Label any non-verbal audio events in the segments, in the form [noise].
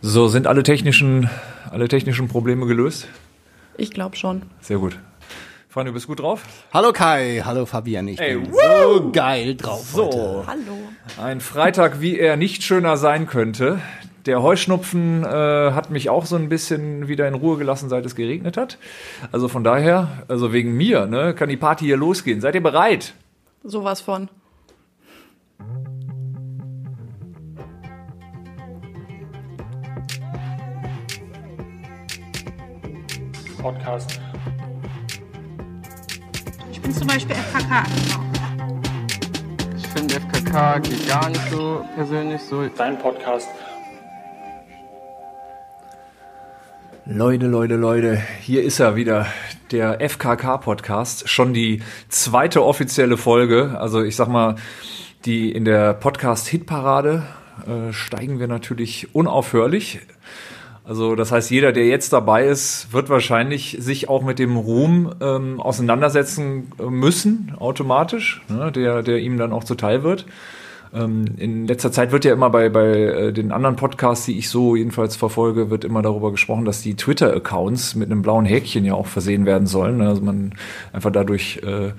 So, sind alle technischen, alle technischen Probleme gelöst? Ich glaube schon. Sehr gut. Fanny, du bist gut drauf? Hallo Kai, hallo Fabian, ich Ey, bin woo! so geil drauf So. heute. Hallo. Ein Freitag, wie er nicht schöner sein könnte. Der Heuschnupfen äh, hat mich auch so ein bisschen wieder in Ruhe gelassen, seit es geregnet hat. Also von daher, also wegen mir, ne, kann die Party hier losgehen. Seid ihr bereit? Sowas von. Podcast. Ich bin zum Beispiel FKK. Ich finde FKK geht gar nicht so persönlich so. Dein Podcast. Leute, Leute, Leute, hier ist er wieder, der FKK-Podcast. Schon die zweite offizielle Folge. Also ich sag mal, die in der Podcast-Hitparade äh, steigen wir natürlich unaufhörlich. Also das heißt, jeder, der jetzt dabei ist, wird wahrscheinlich sich auch mit dem Ruhm ähm, auseinandersetzen äh, müssen, automatisch, ne, der, der ihm dann auch zuteil wird. Ähm, in letzter Zeit wird ja immer bei, bei äh, den anderen Podcasts, die ich so jedenfalls verfolge, wird immer darüber gesprochen, dass die Twitter-Accounts mit einem blauen Häkchen ja auch versehen werden sollen. Also man einfach dadurch äh,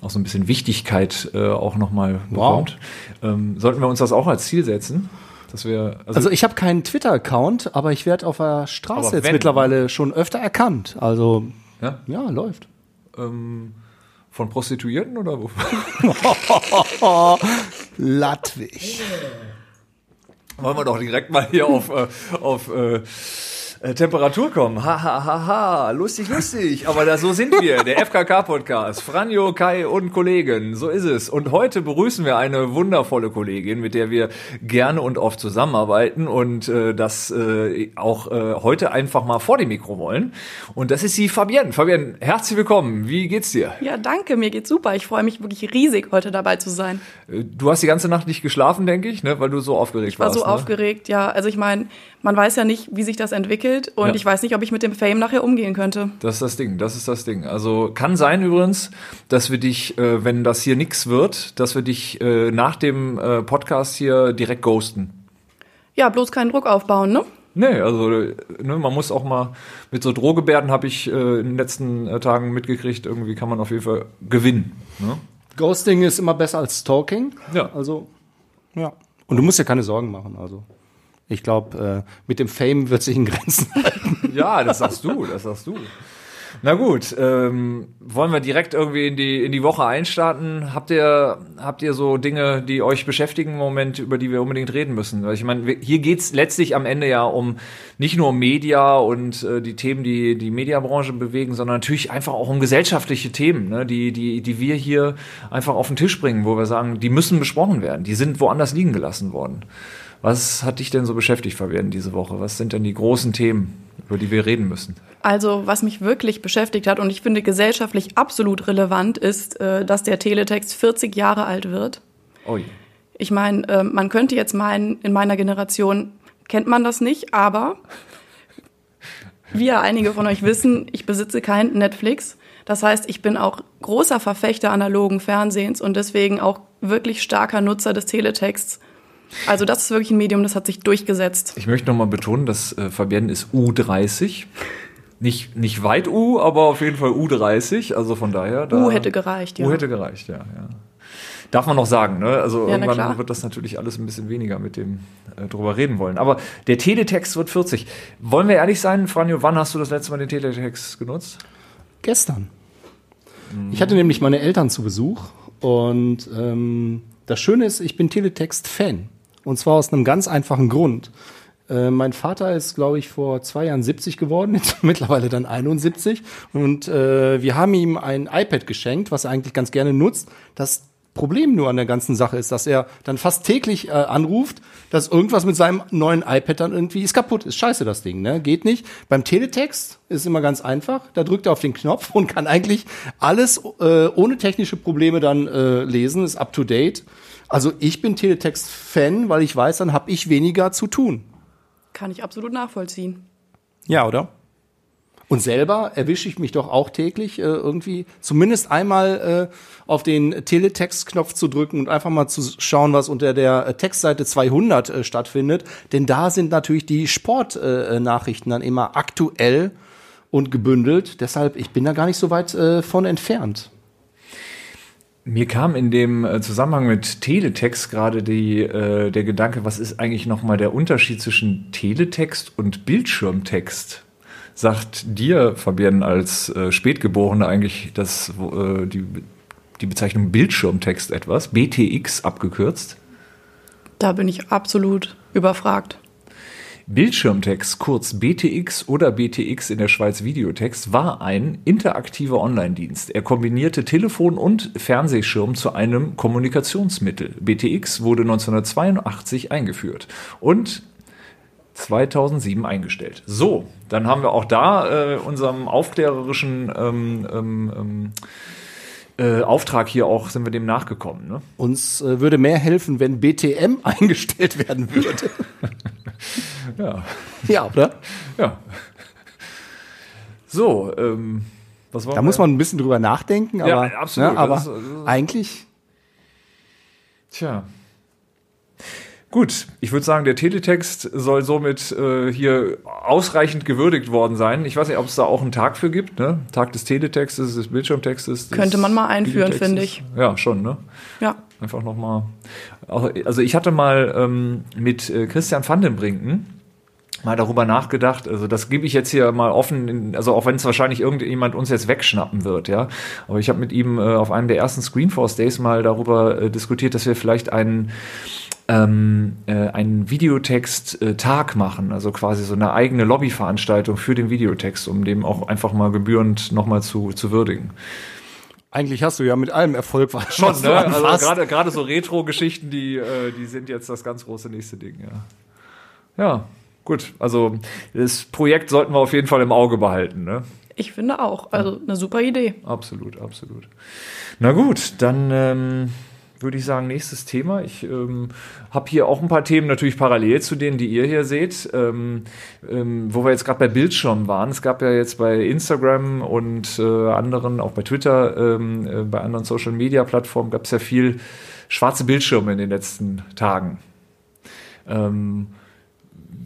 auch so ein bisschen Wichtigkeit äh, auch nochmal Wow. bekommt. Ähm, sollten wir uns das auch als Ziel setzen? Dass wir, Also ich habe keinen Twitter-Account, aber ich werde auf der Straße jetzt mittlerweile schon öfter erkannt. Also ja, ja, läuft. ähm, von Prostituierten oder wo? [laughs] Latwig. Wollen wir doch direkt mal hier auf, äh, auf äh, äh, Temperatur kommen. Ha, ha, ha, ha. Lustig, lustig. Aber da, so sind wir, der FKK-Podcast. Franjo, Kai und Kollegen. So ist es. Und heute begrüßen wir eine wundervolle Kollegin, mit der wir gerne und oft zusammenarbeiten und äh, das äh, auch äh, heute einfach mal vor dem Mikro wollen. Und das ist die Fabienne. Fabienne, herzlich willkommen. Wie geht's dir? Ja, danke, mir geht's super. Ich freue mich wirklich riesig, heute dabei zu sein. Äh, Du hast die ganze Nacht nicht geschlafen, denke ich, ne? weil du so aufgeregt Ich war warst. so ne? aufgeregt, ja. Also ich meine, man weiß ja nicht, wie sich das entwickelt und Ja. ich weiß nicht, ob ich mit dem Fame nachher umgehen könnte. Das ist das Ding, das ist das Ding. Also kann sein übrigens, dass wir dich, äh, wenn das hier nix wird, dass wir dich äh, nach dem äh, Podcast hier direkt ghosten. Ja, bloß keinen Druck aufbauen, ne? Nee, also ne, man muss auch mal mit so Drohgebärden habe ich äh, in den letzten äh, Tagen mitgekriegt, irgendwie kann man auf jeden Fall gewinnen. Ne? Ghosting ist immer besser als Stalking. Ja. Also ja. Und du musst dir keine Sorgen machen. Also ich glaube, äh, mit dem Fame wird sich in Grenzen [laughs] halten. Ja, das sagst du, das sagst du. Na gut, ähm, wollen wir direkt irgendwie in die, in die Woche einstarten? Habt ihr, habt ihr so Dinge, die euch beschäftigen im Moment, über die wir unbedingt reden müssen? Weil ich meine, hier geht's letztlich am Ende ja um nicht nur Media und äh, die Themen, die die Mediabranche bewegen, sondern natürlich einfach auch um gesellschaftliche Themen, ne, die, die, die wir hier einfach auf den Tisch bringen, wo wir sagen, die müssen besprochen werden. Die sind woanders liegen gelassen worden. Was hat dich denn so beschäftigt, Fabian, diese Woche? Was sind denn die großen Themen, über die wir reden müssen? Also, was mich wirklich beschäftigt hat und ich finde gesellschaftlich absolut relevant ist, äh, dass der Teletext 40 Jahre alt wird. Ui. Ich meine, äh, man könnte jetzt meinen, in meiner Generation kennt man das nicht, aber wie ja einige von euch wissen, ich besitze kein Netflix. Das heißt, ich bin auch großer Verfechter analogen Fernsehens und deswegen auch wirklich starker Nutzer des Teletexts. Also das ist wirklich ein Medium, das hat sich durchgesetzt. Ich möchte nochmal betonen, dass äh, Fabienne ist U30. Nicht, nicht weit U, aber auf jeden Fall U30. Also von daher. Da, U hätte gereicht, ja. U hätte gereicht, ja. ja. Darf man noch sagen, ne? Also Ja, irgendwann wird das natürlich alles ein bisschen weniger mit dem äh, drüber reden wollen. Aber der Teletext wird 40. Wollen wir ehrlich sein, Franjo, wann hast du das letzte Mal den Teletext genutzt? Gestern. Ich hatte nämlich meine Eltern zu Besuch und ähm, das Schöne ist, ich bin Teletext-Fan. Und zwar aus einem ganz einfachen Grund. Äh, mein Vater ist, glaube ich, vor zwei Jahren 70 geworden, [laughs] mittlerweile dann 71. Und äh, wir haben ihm ein iPad geschenkt, was er eigentlich ganz gerne nutzt. Das Problem nur an der ganzen Sache ist, dass er dann fast täglich äh, anruft, dass irgendwas mit seinem neuen iPad dann irgendwie ist kaputt. Ist scheiße das Ding, ne? Geht nicht. Beim Teletext ist immer ganz einfach. Da drückt er auf den Knopf [laughs] und kann eigentlich alles äh, ohne technische Probleme dann äh, lesen. Ist up to date. Also ich bin Teletext-Fan, weil ich weiß, dann habe ich weniger zu tun. Kann ich absolut nachvollziehen. Ja, oder? Und selber erwische ich mich doch auch täglich äh, irgendwie zumindest einmal äh, auf den Teletext-Knopf zu drücken und einfach mal zu schauen, was unter der äh, Textseite 200 äh, stattfindet. Denn da sind natürlich die Sportnachrichten äh, dann immer aktuell und gebündelt. Deshalb, ich bin da gar nicht so weit äh, von entfernt. Mir kam in dem Zusammenhang mit Teletext gerade die, äh, der Gedanke, was ist eigentlich nochmal der Unterschied zwischen Teletext und Bildschirmtext? Sagt dir, Fabian, als äh, Spätgeborene eigentlich das, äh, die, die Bezeichnung Bildschirmtext etwas? BTX abgekürzt? Da bin ich absolut überfragt. Bildschirmtext, kurz BTX oder BTX in der Schweiz Videotext, war ein interaktiver Online-Dienst. Er kombinierte Telefon und Fernsehschirm zu einem Kommunikationsmittel. BTX wurde 1982 eingeführt und 2007 eingestellt. So, dann haben wir auch da äh, unserem aufklärerischen ähm, ähm, ähm, äh, Auftrag hier auch, sind wir dem nachgekommen. Ne? Uns äh, würde mehr helfen, wenn BTM [laughs] eingestellt werden würde. [laughs] Ja. ja, oder? Ja. So, ähm, was war Da muss man ein bisschen drüber nachdenken, aber, Ja, absolut. Ne, aber ist- ist- eigentlich Tja. Gut, ich würde sagen, der Teletext soll somit äh, hier ausreichend gewürdigt worden sein. Ich weiß nicht, ob es da auch einen Tag für gibt, ne? Tag des Teletextes, des Bildschirmtextes. des Könnte man mal einführen, finde ich. Ja, schon, ne? Ja. Einfach nochmal. Also ich hatte mal ähm, mit äh, Christian van den Brinken mal darüber nachgedacht. Also das gebe ich jetzt hier mal offen, in, also auch wenn es wahrscheinlich irgendjemand uns jetzt wegschnappen wird, ja. Aber ich habe mit ihm äh, auf einem der ersten Screenforce Days mal darüber äh, diskutiert, dass wir vielleicht einen ähm, äh, einen Videotext-Tag machen, also quasi so eine eigene Lobbyveranstaltung für den Videotext, um dem auch einfach mal gebührend nochmal zu, zu würdigen. eigentlich hast du ja mit allem Erfolg [laughs] was Schon, was ne? Also gerade gerade so Retro-Geschichten, die, äh, die sind jetzt das ganz große nächste Ding, ja. Ja, gut. Also das Projekt sollten wir auf jeden Fall im Auge behalten, ne? Ich finde auch. Also eine super Idee. Absolut, absolut. Na gut, dann ähm, würde ich sagen, nächstes Thema. Ich ähm, habe hier auch ein paar Themen natürlich parallel zu denen, die ihr hier seht. Ähm, ähm, wo wir jetzt gerade bei Bildschirmen waren. Es gab ja jetzt bei Instagram und äh, anderen, auch bei Twitter, ähm, äh, bei anderen Social-Media-Plattformen gab es ja viel schwarze Bildschirme in den letzten Tagen.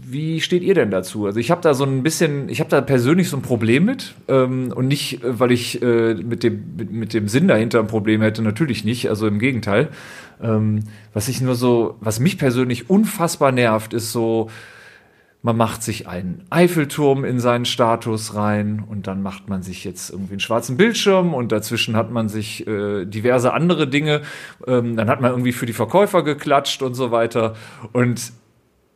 Wie steht ihr denn dazu? Also ich habe da so ein bisschen, ich habe da persönlich so ein Problem mit ähm, und nicht, äh, weil ich äh, mit, dem, mit, mit dem Sinn dahinter ein Problem hätte, natürlich nicht, also im Gegenteil. Ähm, was ich nur so, was mich persönlich unfassbar nervt, ist so, man macht sich einen Eiffelturm in seinen Status rein und dann macht man sich jetzt irgendwie einen schwarzen Bildschirm und dazwischen hat man sich äh, diverse andere Dinge. Ähm, dann hat man irgendwie für die Verkäufer geklatscht und so weiter. Und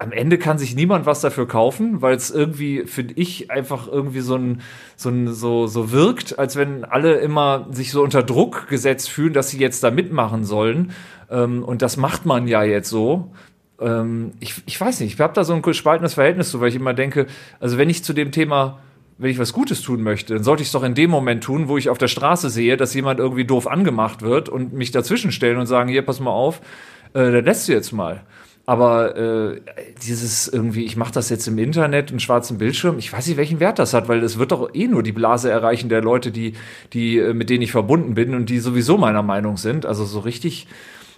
am Ende kann sich niemand was dafür kaufen, weil es irgendwie, finde ich, einfach irgendwie so ein, so ein, so, so wirkt, als wenn alle immer sich so unter Druck gesetzt fühlen, dass sie jetzt da mitmachen sollen. Ähm, und das macht man ja jetzt so. Ähm, ich, ich weiß nicht, ich habe da so ein gespaltenes Verhältnis zu, weil ich immer denke, also wenn ich zu dem Thema wenn ich was Gutes tun möchte, dann sollte ich es doch in dem Moment tun, wo ich auf der Straße sehe, dass jemand irgendwie doof angemacht wird und mich dazwischen stellen und sagen, hier, pass mal auf, äh, dann lässt du jetzt mal. Aber äh, dieses irgendwie, ich mache das jetzt im Internet, einen schwarzen Bildschirm, ich weiß nicht, welchen Wert das hat, weil es wird doch eh nur die Blase erreichen der Leute, die, die, äh, mit denen ich verbunden bin und die sowieso meiner Meinung sind. Also so richtig,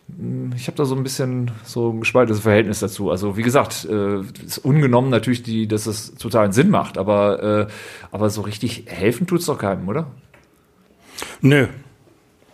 mh, ich habe da so ein bisschen so ein gespaltenes Verhältnis dazu. Also wie gesagt, äh, ist ungenommen natürlich, die, dass es totalen Sinn macht, aber, äh, aber so richtig helfen tut's doch keinem, oder? Nö.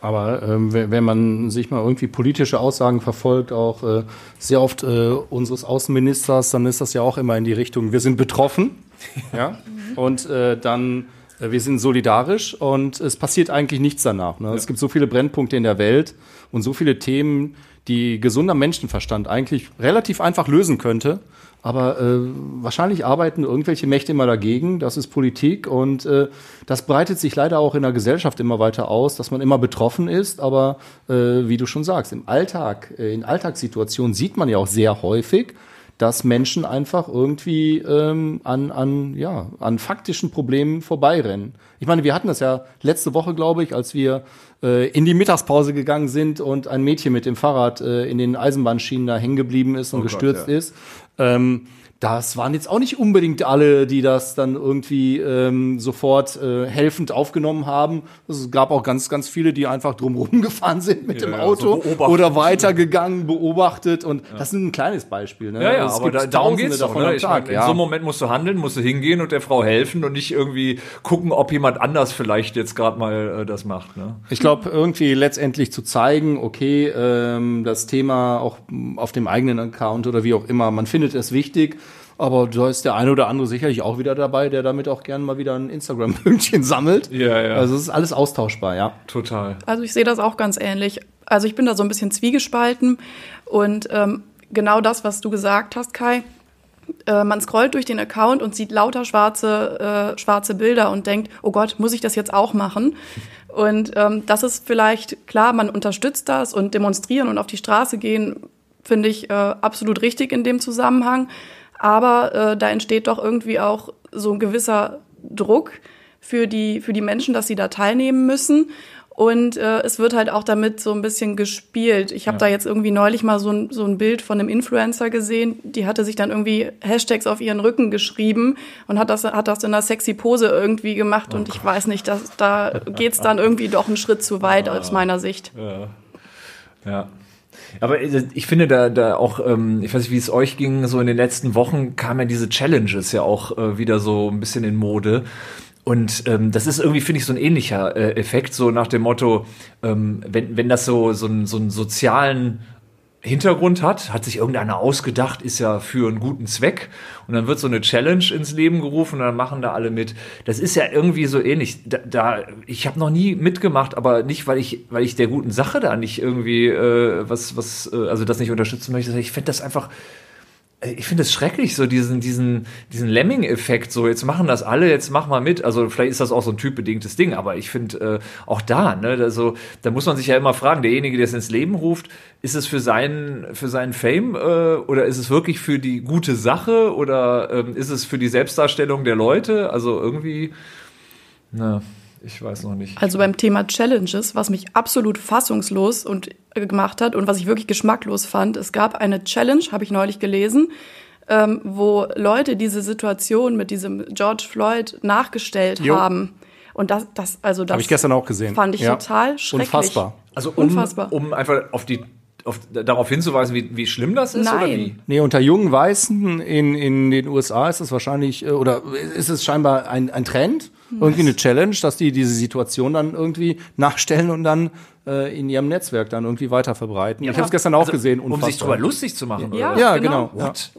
Aber ähm, wenn man sich mal irgendwie politische Aussagen verfolgt, auch äh, sehr oft äh, unseres Außenministers, dann ist das ja auch immer in die Richtung, wir sind betroffen. [laughs] ja. Und äh, dann, äh, wir sind solidarisch und es passiert eigentlich nichts danach. Ne? Es gibt so viele Brennpunkte in der Welt und so viele Themen, die gesunder Menschenverstand eigentlich relativ einfach lösen könnte. Aber äh, wahrscheinlich arbeiten irgendwelche Mächte immer dagegen. Das ist Politik und äh, das breitet sich leider auch in der Gesellschaft immer weiter aus, dass man immer betroffen ist. Aber äh, wie du schon sagst, im Alltag, äh, in Alltagssituationen sieht man ja auch sehr häufig, dass Menschen einfach irgendwie ähm, an, an, ja, an faktischen Problemen vorbeirennen. Ich meine, wir hatten das ja letzte Woche, glaube ich, als wir äh, in die Mittagspause gegangen sind und ein Mädchen mit dem Fahrrad äh, in den Eisenbahnschienen da hängen geblieben ist und Oh Gott, gestürzt ja. ist. Ähm, das waren jetzt auch nicht unbedingt alle, die das dann irgendwie ähm, sofort äh, helfend aufgenommen haben. Es gab auch ganz, ganz viele, die einfach drumherum [laughs] gefahren sind mit Ja, dem ja, Auto so beobachtet. oder weitergegangen, beobachtet. Und das ist ein kleines Beispiel. Ne? Ja, ja, Es aber da, darum Tausende geht's doch. davon Ne? am Ich ja. In so einem Moment musst du handeln, musst du hingehen und der Frau helfen und nicht irgendwie gucken, ob jemand anders vielleicht jetzt gerade mal äh, das macht. Ne? Ich glaube, irgendwie letztendlich zu zeigen, okay, ähm, das Thema auch auf dem eigenen Account oder wie auch immer, man findet es wichtig, aber da ist der eine oder andere sicherlich auch wieder dabei, der damit auch gerne mal wieder ein Instagram-Pünktchen sammelt. Ja, ja. Also es ist alles austauschbar, ja. Total. Also ich sehe das auch ganz ähnlich. Also ich bin da so ein bisschen zwiegespalten und ähm, genau das, was du gesagt hast, Kai. Äh, man scrollt durch den Account und sieht lauter schwarze, äh, schwarze Bilder und denkt, oh Gott, muss ich das jetzt auch machen? Und ähm, das ist vielleicht klar, man unterstützt das und demonstrieren und auf die Straße gehen, finde ich äh, absolut richtig in dem Zusammenhang. Aber äh, da entsteht doch irgendwie auch so ein gewisser Druck für die, für die Menschen, dass sie da teilnehmen müssen. Und äh, es wird halt auch damit so ein bisschen gespielt. Ich habe da jetzt irgendwie neulich mal so ein, so ein Bild von einem Influencer gesehen, die hatte sich dann irgendwie Hashtags auf ihren Rücken geschrieben und hat das, hat das in einer sexy Pose irgendwie gemacht. und ich weiß nicht, dass, da geht's dann irgendwie doch einen Schritt zu weit aus meiner Sicht. Ja. Aber äh, ich finde da, da auch, ähm, ich weiß nicht, wie es euch ging, so in den letzten Wochen kamen ja diese Challenges ja auch äh, wieder so ein bisschen in Mode. Und ähm, das ist irgendwie, finde ich, so ein ähnlicher äh, Effekt, so nach dem Motto, ähm, wenn, wenn das so, so, einen, so einen sozialen Hintergrund hat, hat sich irgendeiner ausgedacht, ist ja für einen guten Zweck. Und dann wird so eine Challenge ins Leben gerufen und dann machen da alle mit. Das ist ja irgendwie so ähnlich. Da, da ich habe noch nie mitgemacht, aber nicht, weil ich, weil ich der guten Sache da nicht irgendwie äh, was, was, äh, also das nicht unterstützen möchte. Ich finde das einfach ich finde es schrecklich, so diesen, diesen, diesen Lemming-Effekt, so jetzt machen das alle, jetzt mach mal mit. Also vielleicht ist das auch so ein typbedingtes Ding, aber ich finde äh, auch da, ne, also, da muss man sich ja immer fragen, derjenige, der es ins Leben ruft, ist es für seinen, für seinen Fame äh, oder ist es wirklich für die gute Sache oder ähm, ist es für die Selbstdarstellung der Leute? Also irgendwie, na, ich weiß noch nicht. Also beim Thema Challenges, was mich absolut fassungslos und äh, gemacht hat und was ich wirklich geschmacklos fand, es gab eine Challenge, habe ich neulich gelesen, ähm, wo Leute diese Situation mit diesem George Floyd nachgestellt Jo. haben. Und das, das, also das Habe ich gestern auch gesehen. fand ich Ja. total schrecklich. Unfassbar. Also um, Unfassbar. um einfach auf die, auf, darauf hinzuweisen, wie, wie schlimm das ist oder Nein. wie? Nee, unter jungen Weißen in, in den USA ist es wahrscheinlich, äh, oder ist es scheinbar ein, ein Trend, irgendwie eine Challenge, dass die diese Situation dann irgendwie nachstellen und dann äh, in ihrem Netzwerk dann irgendwie weiter verbreiten. Ich habe es gestern auch gesehen. Um sich unfassbar. drüber lustig zu machen. Ja, oder? Ja, Genau. genau. What?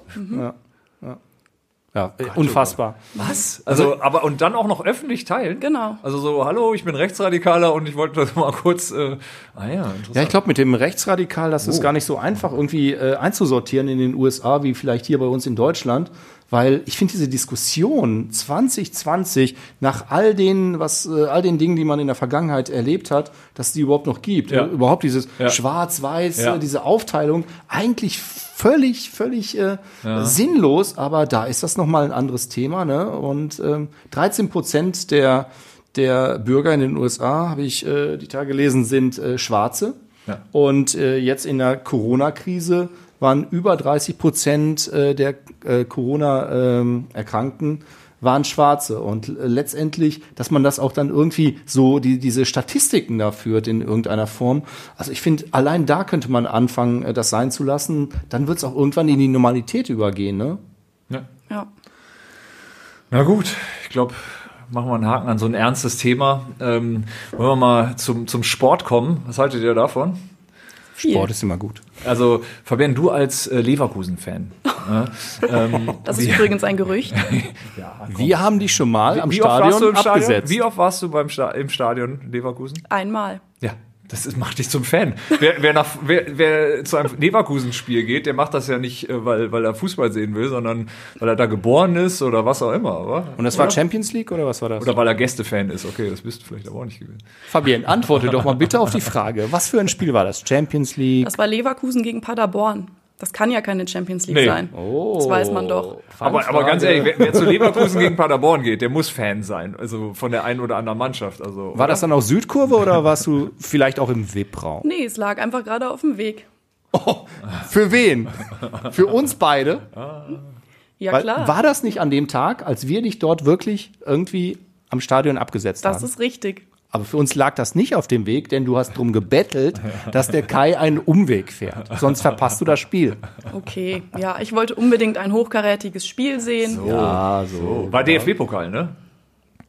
Ja, äh, unfassbar. Was? Also, aber und dann auch noch öffentlich teilen? Genau. Also so, hallo, ich bin Rechtsradikaler und ich wollte das mal kurz. Äh, ah ja, interessant. Ja, ich glaube, mit dem Rechtsradikal, das Oh. ist gar nicht so einfach irgendwie äh, einzusortieren in den USA, wie vielleicht hier bei uns in Deutschland. Weil ich finde diese Diskussion 2020 nach all den, was, äh, all den Dingen, die man in der Vergangenheit erlebt hat, dass die überhaupt noch gibt. Ja. Äh, Überhaupt dieses Ja. Schwarz-Weiß, Ja. äh, diese Aufteilung, eigentlich völlig, völlig äh, sinnlos, aber da ist das nochmal ein anderes Thema. Ne? Und ähm, 13 Prozent der, der Bürger in den USA, habe ich äh, die Tage gelesen, sind äh, Schwarze. Ja. Und äh, jetzt in der Corona-Krise waren über 30 Prozent äh, der äh, Corona-Erkrankten waren Schwarze. Und äh, letztendlich, dass man das auch dann irgendwie so, die, diese Statistiken da führt in irgendeiner Form. Also ich finde, allein da könnte man anfangen, das sein zu lassen. Dann wird es auch irgendwann in die Normalität übergehen. Ne? Ja. Ja. Na gut, ich glaube, machen wir einen Haken an so ein ernstes Thema. Ähm, wollen wir mal zum, zum Sport kommen? Was haltet ihr davon? Sport ist immer gut. Also, Fabian, du als äh, Leverkusen-Fan. ne? [laughs] ähm, Das ist wie, übrigens ein Gerücht. [laughs] Wir haben dich schon mal am wie warst du Stadion Stadion? abgesetzt. Wie oft warst du beim Sta im Stadion Leverkusen? Einmal. Das ist, macht dich zum Fan. Wer, wer, nach, wer, wer zu einem Leverkusen-Spiel geht, der macht das ja nicht, äh, weil, weil er Fußball sehen will, sondern weil er da geboren ist oder was auch immer, oder? Und das war Champions League oder was war das? Oder weil er Gästefan ist. Okay, das bist du vielleicht aber auch nicht gewesen. Fabian, antworte doch mal bitte auf die Frage. Was für ein Spiel war das? Champions League? Das war Leverkusen gegen Paderborn. Das kann ja keine Champions League Nee. sein. Oh. Das weiß man doch. Aber, aber ganz ehrlich, wer, wer zu Leverkusen gegen Paderborn geht, der muss Fan sein. Also von der einen oder anderen Mannschaft. Also, War das dann auch Südkurve oder warst du vielleicht auch im VIP-Raum? Nee, es lag einfach gerade auf dem Weg. Für wen? Für uns beide? Ja, Weil, klar. War das nicht an dem Tag, als wir dich dort wirklich irgendwie am Stadion abgesetzt Das haben? ist richtig. Aber für uns lag das nicht auf dem Weg, denn du hast drum gebettelt, dass der Kai einen Umweg fährt. Sonst verpasst du das Spiel. Okay, ja, ich wollte unbedingt ein hochkarätiges Spiel sehen. Ja, so. War DFB-Pokal, ne?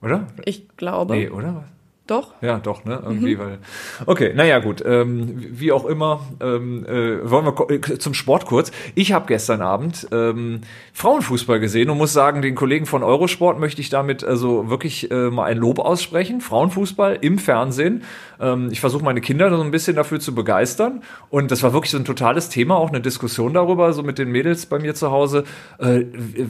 Oder? Ich glaube. Nee, oder? Doch. Ja, doch, ne? Irgendwie, weil. Okay, naja, gut. Ähm, wie auch immer, ähm, äh, wollen wir äh, zum Sport kurz. Ich habe gestern Abend ähm, Frauenfußball gesehen und muss sagen, den Kollegen von Eurosport möchte ich damit also wirklich äh, mal ein Lob aussprechen. Frauenfußball im Fernsehen. Ähm, ich versuche meine Kinder so ein bisschen dafür zu begeistern. Und das war wirklich so ein totales Thema, auch eine Diskussion darüber, so mit den Mädels bei mir zu Hause, äh,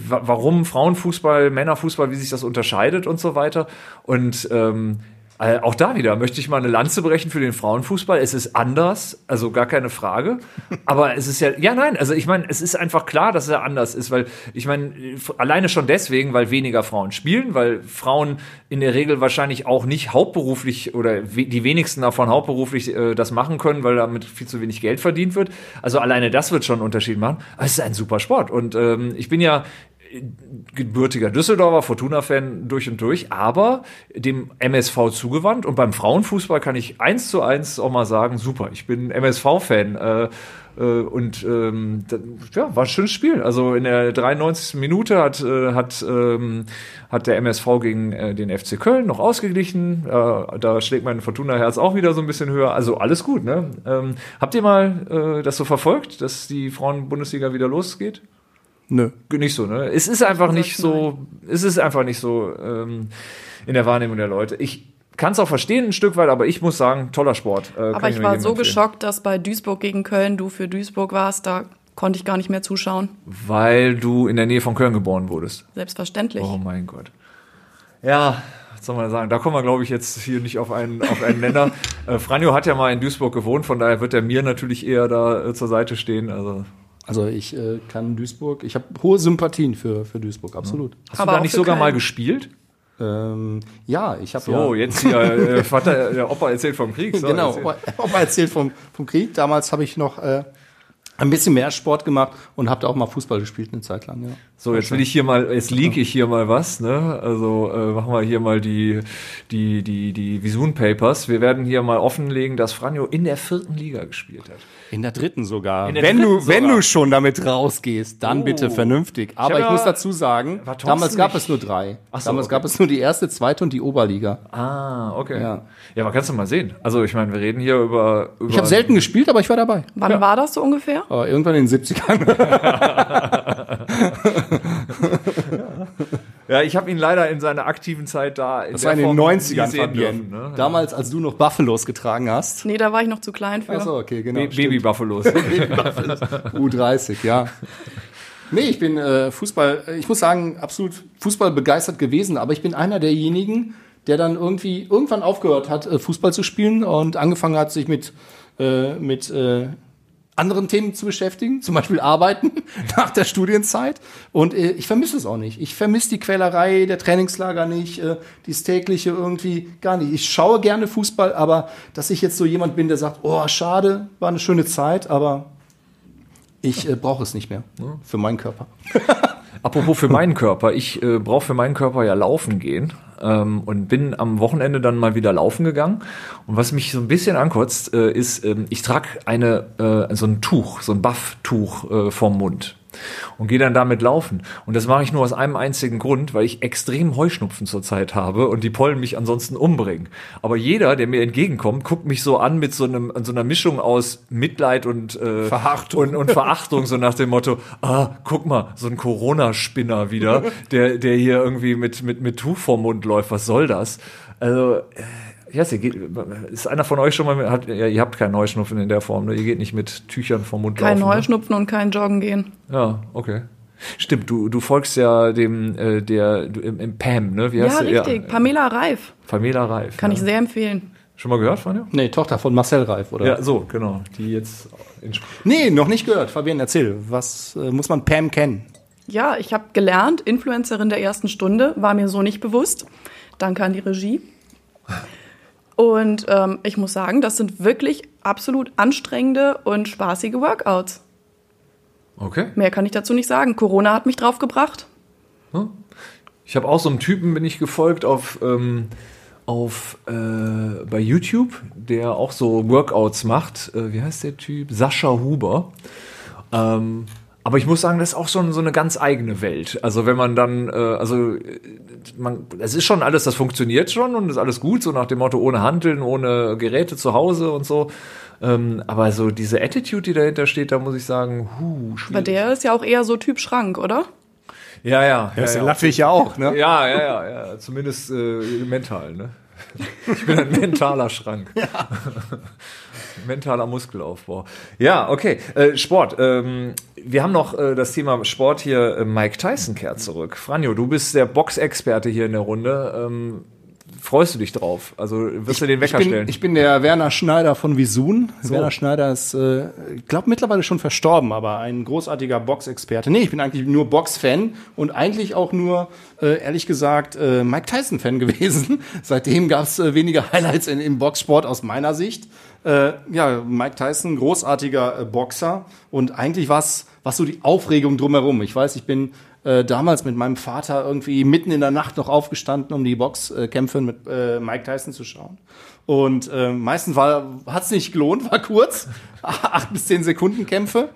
wa- warum Frauenfußball, Männerfußball, wie sich das unterscheidet und so weiter. Und ähm, äh, auch da wieder möchte ich mal eine Lanze brechen für den Frauenfußball. Es ist anders, also gar keine Frage. Aber es ist ja, ja nein, also ich meine, es ist einfach klar, dass er anders ist, weil ich meine, alleine schon deswegen, weil weniger Frauen spielen, weil Frauen in der Regel wahrscheinlich auch nicht hauptberuflich oder we die wenigsten davon hauptberuflich äh, das machen können, weil damit viel zu wenig Geld verdient wird. Also alleine das wird schon einen Unterschied machen. Aber es ist ein super Sport und ähm, ich bin ja gebürtiger Düsseldorfer, Fortuna-Fan durch und durch, aber dem MSV zugewandt. Und beim Frauenfußball kann ich eins zu eins auch mal sagen, super, ich bin MSV-Fan. Äh, äh, und ähm, da, ja, war ein schönes Spiel. Also in der 93. Minute hat, äh, hat, ähm, hat der MSV gegen äh, den FC Köln noch ausgeglichen. Äh, da schlägt mein Fortuna-Herz auch wieder so ein bisschen höher. Also alles gut. Ne? Ähm, habt ihr mal äh, das so verfolgt, dass die Frauen-Bundesliga wieder losgeht? Nö. nicht so, ne? Es ist einfach nicht so, es ist einfach nicht so ähm, in der Wahrnehmung der Leute. Ich kann es auch verstehen ein Stück weit, aber ich muss sagen, toller Sport. Äh, Aber ich nur war so empfehlen. geschockt, dass bei Duisburg gegen Köln du für Duisburg warst, da konnte ich gar nicht mehr zuschauen. Weil du in der Nähe von Köln geboren wurdest. Selbstverständlich. Oh mein Gott. Ja, was soll man sagen? Da kommen wir, glaube ich, jetzt hier nicht auf einen, auf einen Nenner. [laughs] äh, Franjo hat ja mal in Duisburg gewohnt, von daher wird er mir natürlich eher da äh, zur Seite stehen. Also Also ich äh, kann Duisburg, ich habe hohe Sympathien für, für Duisburg, absolut. hast Aber du da nicht sogar mal gespielt? Ähm, ja, ich habe So, ja, jetzt hier, äh, Vater, der Opa erzählt vom Krieg. [laughs] So, genau, erzähl. Opa, Opa erzählt vom, vom Krieg. Damals habe ich noch äh, ein bisschen mehr Sport gemacht und habe da auch mal Fußball gespielt eine Zeit lang. Ja. So, jetzt will ich hier mal, jetzt leak ich hier mal was, ne? Also äh, machen wir hier mal die, die, die, die Visun Papers. Wir werden hier mal offenlegen, dass Franjo in der vierten Liga gespielt hat. In der dritten sogar. Der wenn dritten du, wenn sogar. du schon damit rausgehst, dann Oh. bitte vernünftig. Aber ich, ja- muss dazu sagen, damals gab nicht- es nur drei. Ach so, damals okay. gab es nur die erste, zweite und die Oberliga. Ah, okay. Ja. Ja, aber kannst du mal sehen. Also ich meine, wir reden hier über. über Ich habe selten gespielt, aber ich war dabei. Wann war das so ungefähr? Aber irgendwann in den 70ern. [laughs] [laughs] [laughs] Ja, ich habe ihn leider in seiner aktiven Zeit da. In Das der war in den Form nie 90ern, sehen Fabienne. dürfen, ne? Damals, als du noch Buffalos getragen hast. Nee, da war ich noch zu klein für. Achso, okay, genau. Ba- [laughs] Baby Buffalos. U30, ja. Nee, ich bin äh, Fußball, äh, ich muss sagen, absolut Fußball begeistert gewesen, aber ich bin einer derjenigen, der dann irgendwie irgendwann aufgehört hat, äh, Fußball zu spielen und angefangen hat, sich mit, äh, mit äh, anderen Themen zu beschäftigen, zum Beispiel Arbeiten [laughs] nach der Studienzeit. Und äh, ich vermisse es auch nicht. Ich vermisse die Quälerei der Trainingslager nicht, äh, dies tägliche irgendwie gar nicht. Ich schaue gerne Fußball, aber dass ich jetzt so jemand bin, der sagt, oh, schade, war eine schöne Zeit, aber ich äh, brauche es nicht mehr für meinen Körper. [laughs] Apropos für meinen Körper, ich äh, brauche für meinen Körper ja laufen gehen ähm, und bin am Wochenende dann mal wieder laufen gegangen. Und was mich so ein bisschen ankotzt, äh, ist, ähm, ich trage eine äh, so ein Tuch, so ein Buff-Tuch äh, vorm Mund und gehe dann damit laufen. Und das mache ich nur aus einem einzigen Grund, weil ich extrem Heuschnupfen zurzeit habe und die Pollen mich ansonsten umbringen. Aber jeder, der mir entgegenkommt, guckt mich so an mit so einem so einer Mischung aus Mitleid und äh, Verachtung. und, und Verachtung, so nach dem Motto, ah, guck mal, so ein Corona-Spinner wieder, [laughs] der, der hier irgendwie mit, mit, mit Tuch vorm Mund läuft, was soll das? Also, äh, nicht, geht, ist einer von euch schon mal, mit, hat, ja, ihr habt keinen Heuschnupfen in der Form, ne? ihr geht nicht mit Tüchern vorm Mund Kein laufen. Heuschnupfen und kein Joggen gehen. Ne? Ja, okay. Stimmt, du, du folgst ja dem, äh, der, du, im, im Pam, ne? Wie Ja, heißt du? richtig. Pamela Reif. Pamela Reif. Kann ja. ich sehr empfehlen. Schon mal gehört, Franjo? Nee, Tochter von Marcel Reif, oder? Ja, so, genau. Die jetzt in Nee, noch nicht gehört. Fabian, erzähl. Was äh, muss man Pam kennen? Ja, ich habe gelernt, Influencerin der ersten Stunde, war mir so nicht bewusst. Danke an die Regie. Und ähm, ich muss sagen, das sind wirklich absolut anstrengende und spaßige Workouts. Okay. Mehr kann ich dazu nicht sagen. Corona hat mich draufgebracht. Ich habe auch so einen Typen, bin ich gefolgt auf, ähm, auf äh, bei YouTube, der auch so Workouts macht. Äh, wie heißt der Typ? Sascha Huber. Ähm, aber ich muss sagen, das ist auch schon so eine ganz eigene Welt. Also wenn man dann, äh, also äh, man, es ist schon alles, das funktioniert schon und ist alles gut, so nach dem Motto ohne Handeln, ohne Geräte zu Hause und so. Ähm, aber so diese Attitude, die dahinter steht, da muss ich sagen, huh, schwierig. Aber der ist ja auch eher so Typ Schrank, oder? ja, ja, ja, ja. ja Laffig ja auch, ne? Ja, ja, ja, ja. Zumindest äh, mental, ne? [laughs] Ich bin ein mentaler Schrank. [laughs] Mentaler Muskelaufbau. Ja, okay. Äh, Sport. Ähm, wir haben noch äh, das Thema Sport hier. Äh, Mike Tyson kehrt zurück. Franjo, du bist der Boxexperte hier in der Runde. Ähm, freust du dich drauf? Also wirst du den Wecker ich bin, stellen? Ich bin der Werner Schneider von Visun. Werner Schneider ist, äh, ich glaube, mittlerweile schon verstorben, aber ein großartiger Boxexperte. Nee, ich bin eigentlich nur Box-Fan und eigentlich auch nur, äh, ehrlich gesagt, äh, Mike Tyson-Fan [laughs] gewesen. Seitdem gab es äh, wenige Highlights in, im Boxsport aus meiner Sicht. Äh, ja, Mike Tyson, großartiger äh, Boxer und eigentlich was was so die Aufregung drumherum. Ich weiß, ich bin äh, damals mit meinem Vater irgendwie mitten in der Nacht noch aufgestanden, um die Boxkämpfe mit äh, Mike Tyson zu schauen. Und äh, meistens war hat's nicht gelohnt, war kurz, [laughs] acht bis zehn Sekunden Kämpfe.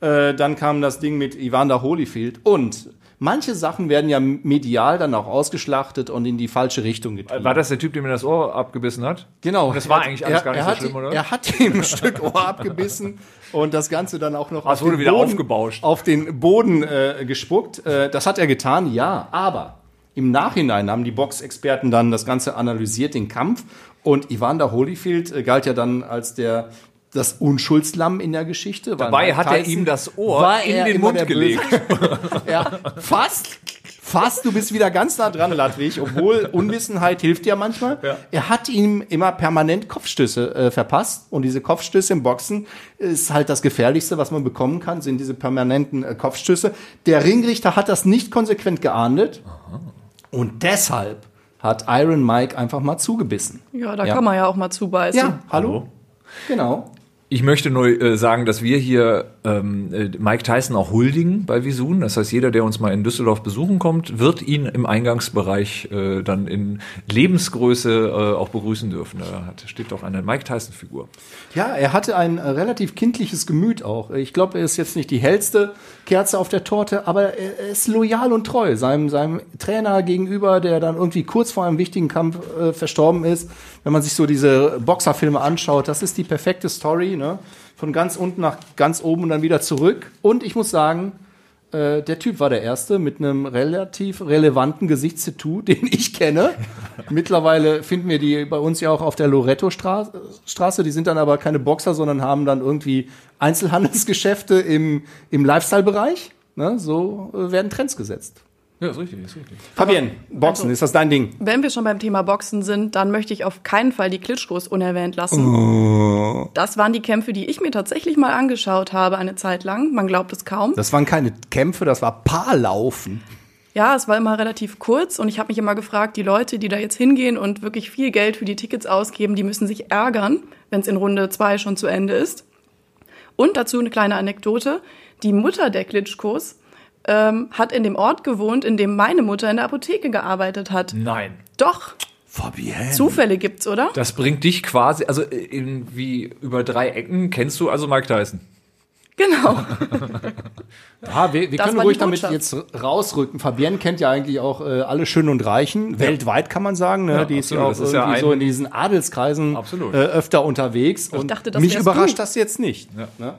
Äh, dann kam das Ding mit Evander Holyfield und manche Sachen werden ja medial dann auch ausgeschlachtet und in die falsche Richtung getrieben. War das der Typ, der mir das Ohr abgebissen hat? Genau. Das war eigentlich alles er, gar nicht so hat, schlimm, oder? Er hat ihm ein Stück Ohr abgebissen und das Ganze dann auch noch Ah, es wurde den wieder Boden, aufgebauscht. auf den Boden äh, gespuckt. Äh, das hat er getan, ja. Aber im Nachhinein haben die Boxexperten dann das Ganze analysiert, den Kampf. Und Evander Holyfield äh, galt ja dann als der das Unschuldslamm in der Geschichte. weil Dabei Mike hat er Tyson ihm das Ohr war in er den Mund gelegt. [laughs] Ja, fast. Fast, du bist wieder ganz nah dran, Ladwig, obwohl Unwissenheit hilft ja manchmal. Er hat ihm immer permanent Kopfstöße äh, verpasst und diese Kopfstöße im Boxen ist halt das Gefährlichste, was man bekommen kann, sind diese permanenten äh, Kopfstöße. Der Ringrichter hat das nicht konsequent geahndet und deshalb hat Iron Mike einfach mal zugebissen. Ja, da Ja. kann man ja auch mal zubeißen. Ja, hallo? Genau. Ich möchte nur äh, sagen, dass wir hier ähm, äh, Mike Tyson auch huldigen bei Visun. Das heißt, jeder, der uns mal in Düsseldorf besuchen kommt, wird ihn im Eingangsbereich äh, dann in Lebensgröße äh, auch begrüßen dürfen. Da hat, steht doch eine Mike Tyson-Figur. Ja, er hatte ein äh, relativ kindliches Gemüt auch. Ich glaube, er ist jetzt nicht die hellste Kerze auf der Torte, aber er ist loyal und treu seinem, seinem Trainer gegenüber, der dann irgendwie kurz vor einem wichtigen Kampf äh, verstorben ist. Wenn man sich so diese Boxerfilme anschaut, das ist die perfekte Story, ne? Von ganz unten nach ganz oben und dann wieder zurück. Und ich muss sagen, äh, der Typ war der Erste mit einem relativ relevanten Gesichtstattoo, [laughs] den ich kenne. Mittlerweile finden wir die bei uns ja auch auf der Loretto-Straße. Die sind dann aber keine Boxer, sondern haben dann irgendwie Einzelhandelsgeschäfte im, im Lifestyle-Bereich. Ne? So äh, werden Trends gesetzt. Ja, ist richtig, ist richtig. Fabienne, Boxen, Also- ist das dein Ding? Wenn wir schon beim Thema Boxen sind, dann möchte ich auf keinen Fall die Klitschkos unerwähnt lassen. Oh. Das waren die Kämpfe, die ich mir tatsächlich mal angeschaut habe eine Zeit lang. Man glaubt es kaum. Das waren keine Kämpfe, das war Paarlaufen. Ja, es war immer relativ kurz und ich habe mich immer gefragt, die Leute, die da jetzt hingehen und wirklich viel Geld für die Tickets ausgeben, die müssen sich ärgern, wenn es in Runde zwei schon zu Ende ist. Und dazu eine kleine Anekdote. Die Mutter der Klitschkos ähm, hat in dem Ort gewohnt, in dem meine Mutter in der Apotheke gearbeitet hat. Nein. Doch, Fabienne. Zufälle gibt's, oder? Das bringt dich quasi, also irgendwie über drei Ecken kennst du also Mike Tyson. Genau. [laughs] Ja, wir, wir können ruhig damit jetzt rausrücken. Fabienne kennt ja eigentlich auch äh, alle Schönen und Reichen. Weltweit kann man sagen. Ne? Ja, die ist ja absolut. auch ist ja irgendwie ein- so in diesen Adelskreisen Absolut. äh, öfter unterwegs. und dachte, das mich überrascht du. das jetzt nicht. Ne?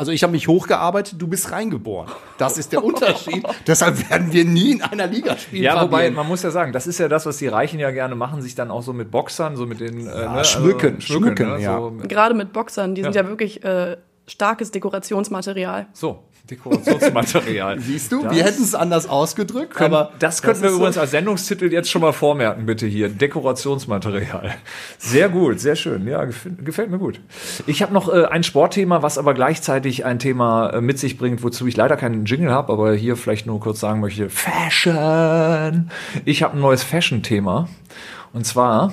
Also ich habe mich hochgearbeitet, du bist reingeboren. Das ist der Unterschied. [laughs] Deshalb werden wir nie in einer Liga spielen. Ja, wobei, man muss ja sagen, das ist ja das, was die Reichen ja gerne machen, sich dann auch so mit Boxern, so mit den äh, ne, schmücken, schmücken, ne, ja. So, Gerade mit Boxern, die sind Ja. ja wirklich äh, starkes Dekorationsmaterial. so Dekorationsmaterial. [laughs] Siehst du, Das- wir hätten es anders ausgedrückt, Können, aber das könnten wir ist so- übrigens als Sendungstitel jetzt schon mal vormerken, bitte hier. Dekorationsmaterial. Sehr gut, sehr schön. Ja, gefällt, gefällt mir gut. Ich habe noch äh, ein Sportthema, was aber gleichzeitig ein Thema äh, mit sich bringt, wozu ich leider keinen Jingle habe, aber hier vielleicht nur kurz sagen möchte: Fashion. Ich habe ein neues Fashion-Thema. Und zwar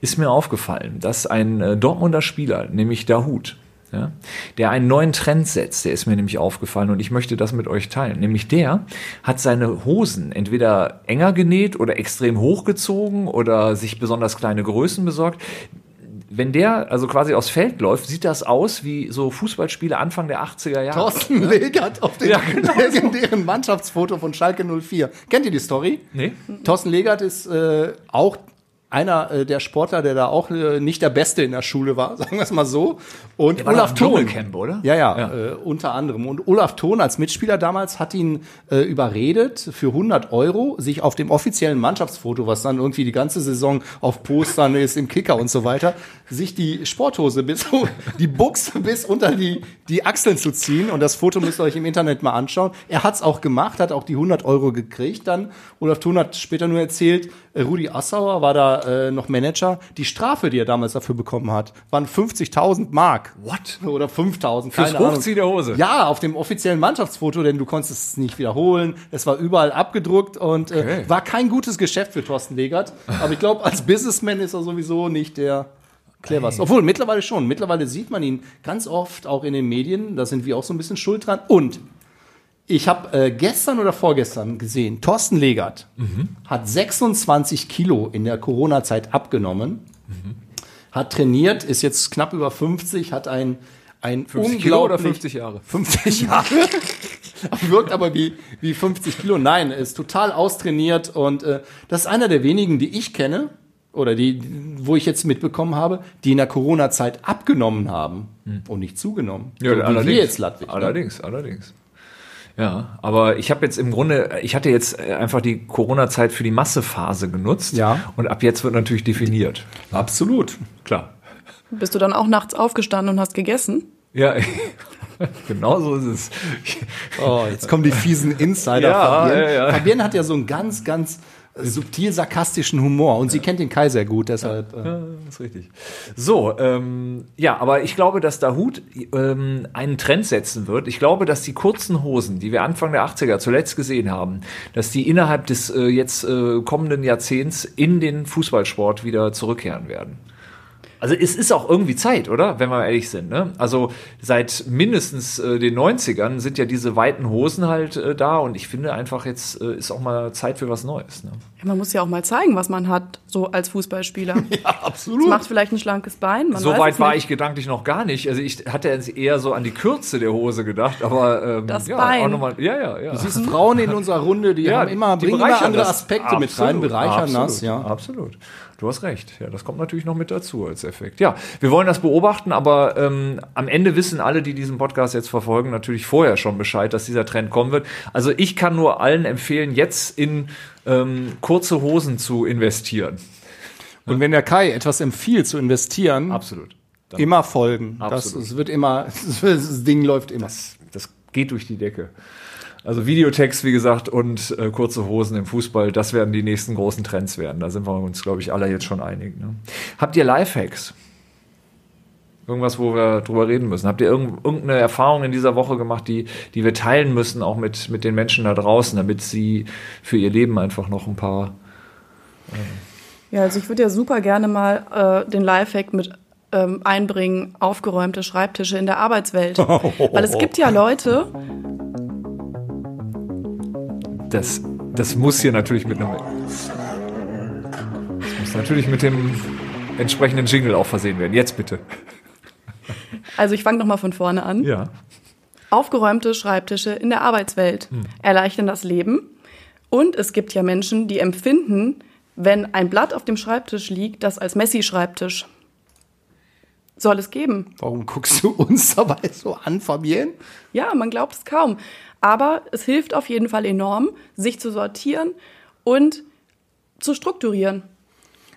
ist mir aufgefallen, dass ein äh, Dortmunder Spieler, nämlich Dahut, ja, der einen neuen Trend setzt, der ist mir nämlich aufgefallen und ich möchte das mit euch teilen. Nämlich der hat seine Hosen entweder enger genäht oder extrem hochgezogen oder sich besonders kleine Größen besorgt. Wenn der also quasi aufs Feld läuft, sieht das aus wie so Fußballspiele Anfang der 80er Jahre. Thorsten Legert auf dem Ja, genau so. legendären Mannschaftsfoto von Schalke 04. Kennt ihr die Story? Nee? Thorsten Legert ist äh, auch einer äh, der Sportler, der da auch äh, nicht der Beste in der Schule war, [laughs] sagen wir es mal so. Und Olaf Thon. Oder? Ja, ja, Ja. Äh, unter anderem. Und Olaf Thon als Mitspieler damals hat ihn äh, überredet, für 100 Euro sich auf dem offiziellen Mannschaftsfoto, was dann irgendwie die ganze Saison auf Postern ist, im Kicker und so weiter, sich die Sporthose bis, [laughs] die Buchse bis unter die, die Achseln zu ziehen. Und das Foto müsst ihr euch im Internet mal anschauen. Er hat's auch gemacht, hat auch die 100 Euro gekriegt. Dann, Olaf Thon hat später nur erzählt, äh, Rudi Assauer war da äh, noch Manager. Die Strafe, die er damals dafür bekommen hat, waren 50.000 Mark. What? Oder 5.000. Fürs keine Ahnung. Hochziehen der Hose? Ja, auf dem offiziellen Mannschaftsfoto, denn du konntest es nicht wiederholen. Es war überall abgedruckt und Okay. äh, war kein gutes Geschäft für Thorsten Legert. Aber ich glaube, als Businessman ist er sowieso nicht der cleverste. Obwohl, mittlerweile schon. Mittlerweile sieht man ihn ganz oft auch in den Medien. Da sind wir auch so ein bisschen schuld dran. Und ich habe äh, gestern oder vorgestern gesehen, Thorsten Legert hat 26 Kilo in der Corona-Zeit abgenommen, hat trainiert, ist jetzt knapp über 50, hat ein, ein 50 Kilo oder unglaublich- 50 Jahre? 50 Jahre. [laughs] Wirkt aber wie, wie 50 Kilo. Nein, ist total austrainiert und äh, das ist einer der wenigen, die ich kenne oder die, wo ich jetzt mitbekommen habe, die in der Corona-Zeit abgenommen haben und nicht zugenommen. Ja, so wir jetzt Ludwig. Ne? Allerdings, allerdings. Ja, aber ich habe jetzt im Grunde, ich hatte jetzt einfach die Corona-Zeit für die Massephase genutzt. Ja. Und ab jetzt wird natürlich definiert. Absolut. Klar. Bist du dann auch nachts aufgestanden und hast gegessen? Ja, [laughs] genau so ist es. Oh, jetzt kommen die fiesen Insider. Ja, Fabienne. ja, ja. Fabienne hat ja so einen ganz, ganz äh, subtil sarkastischen Humor und sie kennt den Kai sehr gut, deshalb. Äh, Ja, ist richtig. So, ähm, ja, aber ich glaube, dass Dahut ähm, einen Trend setzen wird. Ich glaube, dass die kurzen Hosen, die wir Anfang der 80er zuletzt gesehen haben, dass die innerhalb des äh, jetzt äh, kommenden Jahrzehnts in den Fußballsport wieder zurückkehren werden. Also es ist auch irgendwie Zeit, oder? Wenn wir ehrlich sind. Ne? Also seit mindestens äh, den 90ern sind ja diese weiten Hosen halt äh, da und ich finde einfach jetzt äh, ist auch mal Zeit für was Neues. Ne? Ja, man muss ja auch mal zeigen, was man hat, so als Fußballspieler. [laughs] ja, absolut. Das macht vielleicht ein schlankes Bein. Man So weiß weit es war nicht. ich gedanklich noch gar nicht. Also ich hatte jetzt eher so an die Kürze der Hose gedacht, aber ähm, Das ja, Bein. auch nochmal. Ja, ja, ja. Du siehst Frauen in unserer Runde, die ja, haben immer, die bringen immer bereichern andere das. Aspekte mit rein, Absolut, bereichern absolut, das, ja. Absolut. Du hast recht. Ja, das kommt natürlich noch mit dazu als Effekt. Ja, wir wollen das beobachten, aber ähm, am Ende wissen alle, die diesen Podcast jetzt verfolgen, natürlich vorher schon Bescheid, dass dieser Trend kommen wird. Also ich kann nur allen empfehlen, jetzt in ähm, kurze Hosen zu investieren. Und wenn der Kai etwas empfiehlt zu investieren, Absolut. Dann, immer folgen. Das, Absolut. es wird immer, [laughs] das Ding läuft immer. das geht durch die Decke. Also Videotext, wie gesagt, und äh, kurze Hosen im Fußball, das werden die nächsten großen Trends werden. Da sind wir uns, glaube ich, alle jetzt schon einig. Ne? Habt ihr Lifehacks? Irgendwas, wo wir drüber reden müssen? Habt ihr irgend, irgendeine Erfahrung in dieser Woche gemacht, die, die wir teilen müssen, auch mit, mit den Menschen da draußen, damit sie für ihr Leben einfach noch ein paar. Ja, also ich würde ja super gerne mal äh, den Lifehack mit ähm, einbringen, aufgeräumte Schreibtische in der Arbeitswelt. [laughs] Weil es gibt ja Leute, Das, das muss hier natürlich mit einem. Das muss natürlich mit dem entsprechenden Jingle auch versehen werden. Jetzt bitte. also ich fange nochmal von vorne an. Ja. Aufgeräumte Schreibtische in der Arbeitswelt erleichtern das Leben. Und es gibt ja Menschen, die empfinden, wenn ein Blatt auf dem Schreibtisch liegt, das als Messi-Schreibtisch. Soll es geben. Warum guckst du uns [laughs] dabei so an, Fabienne? Ja, man glaubt es kaum. Aber es hilft auf jeden Fall enorm, sich zu sortieren und zu strukturieren.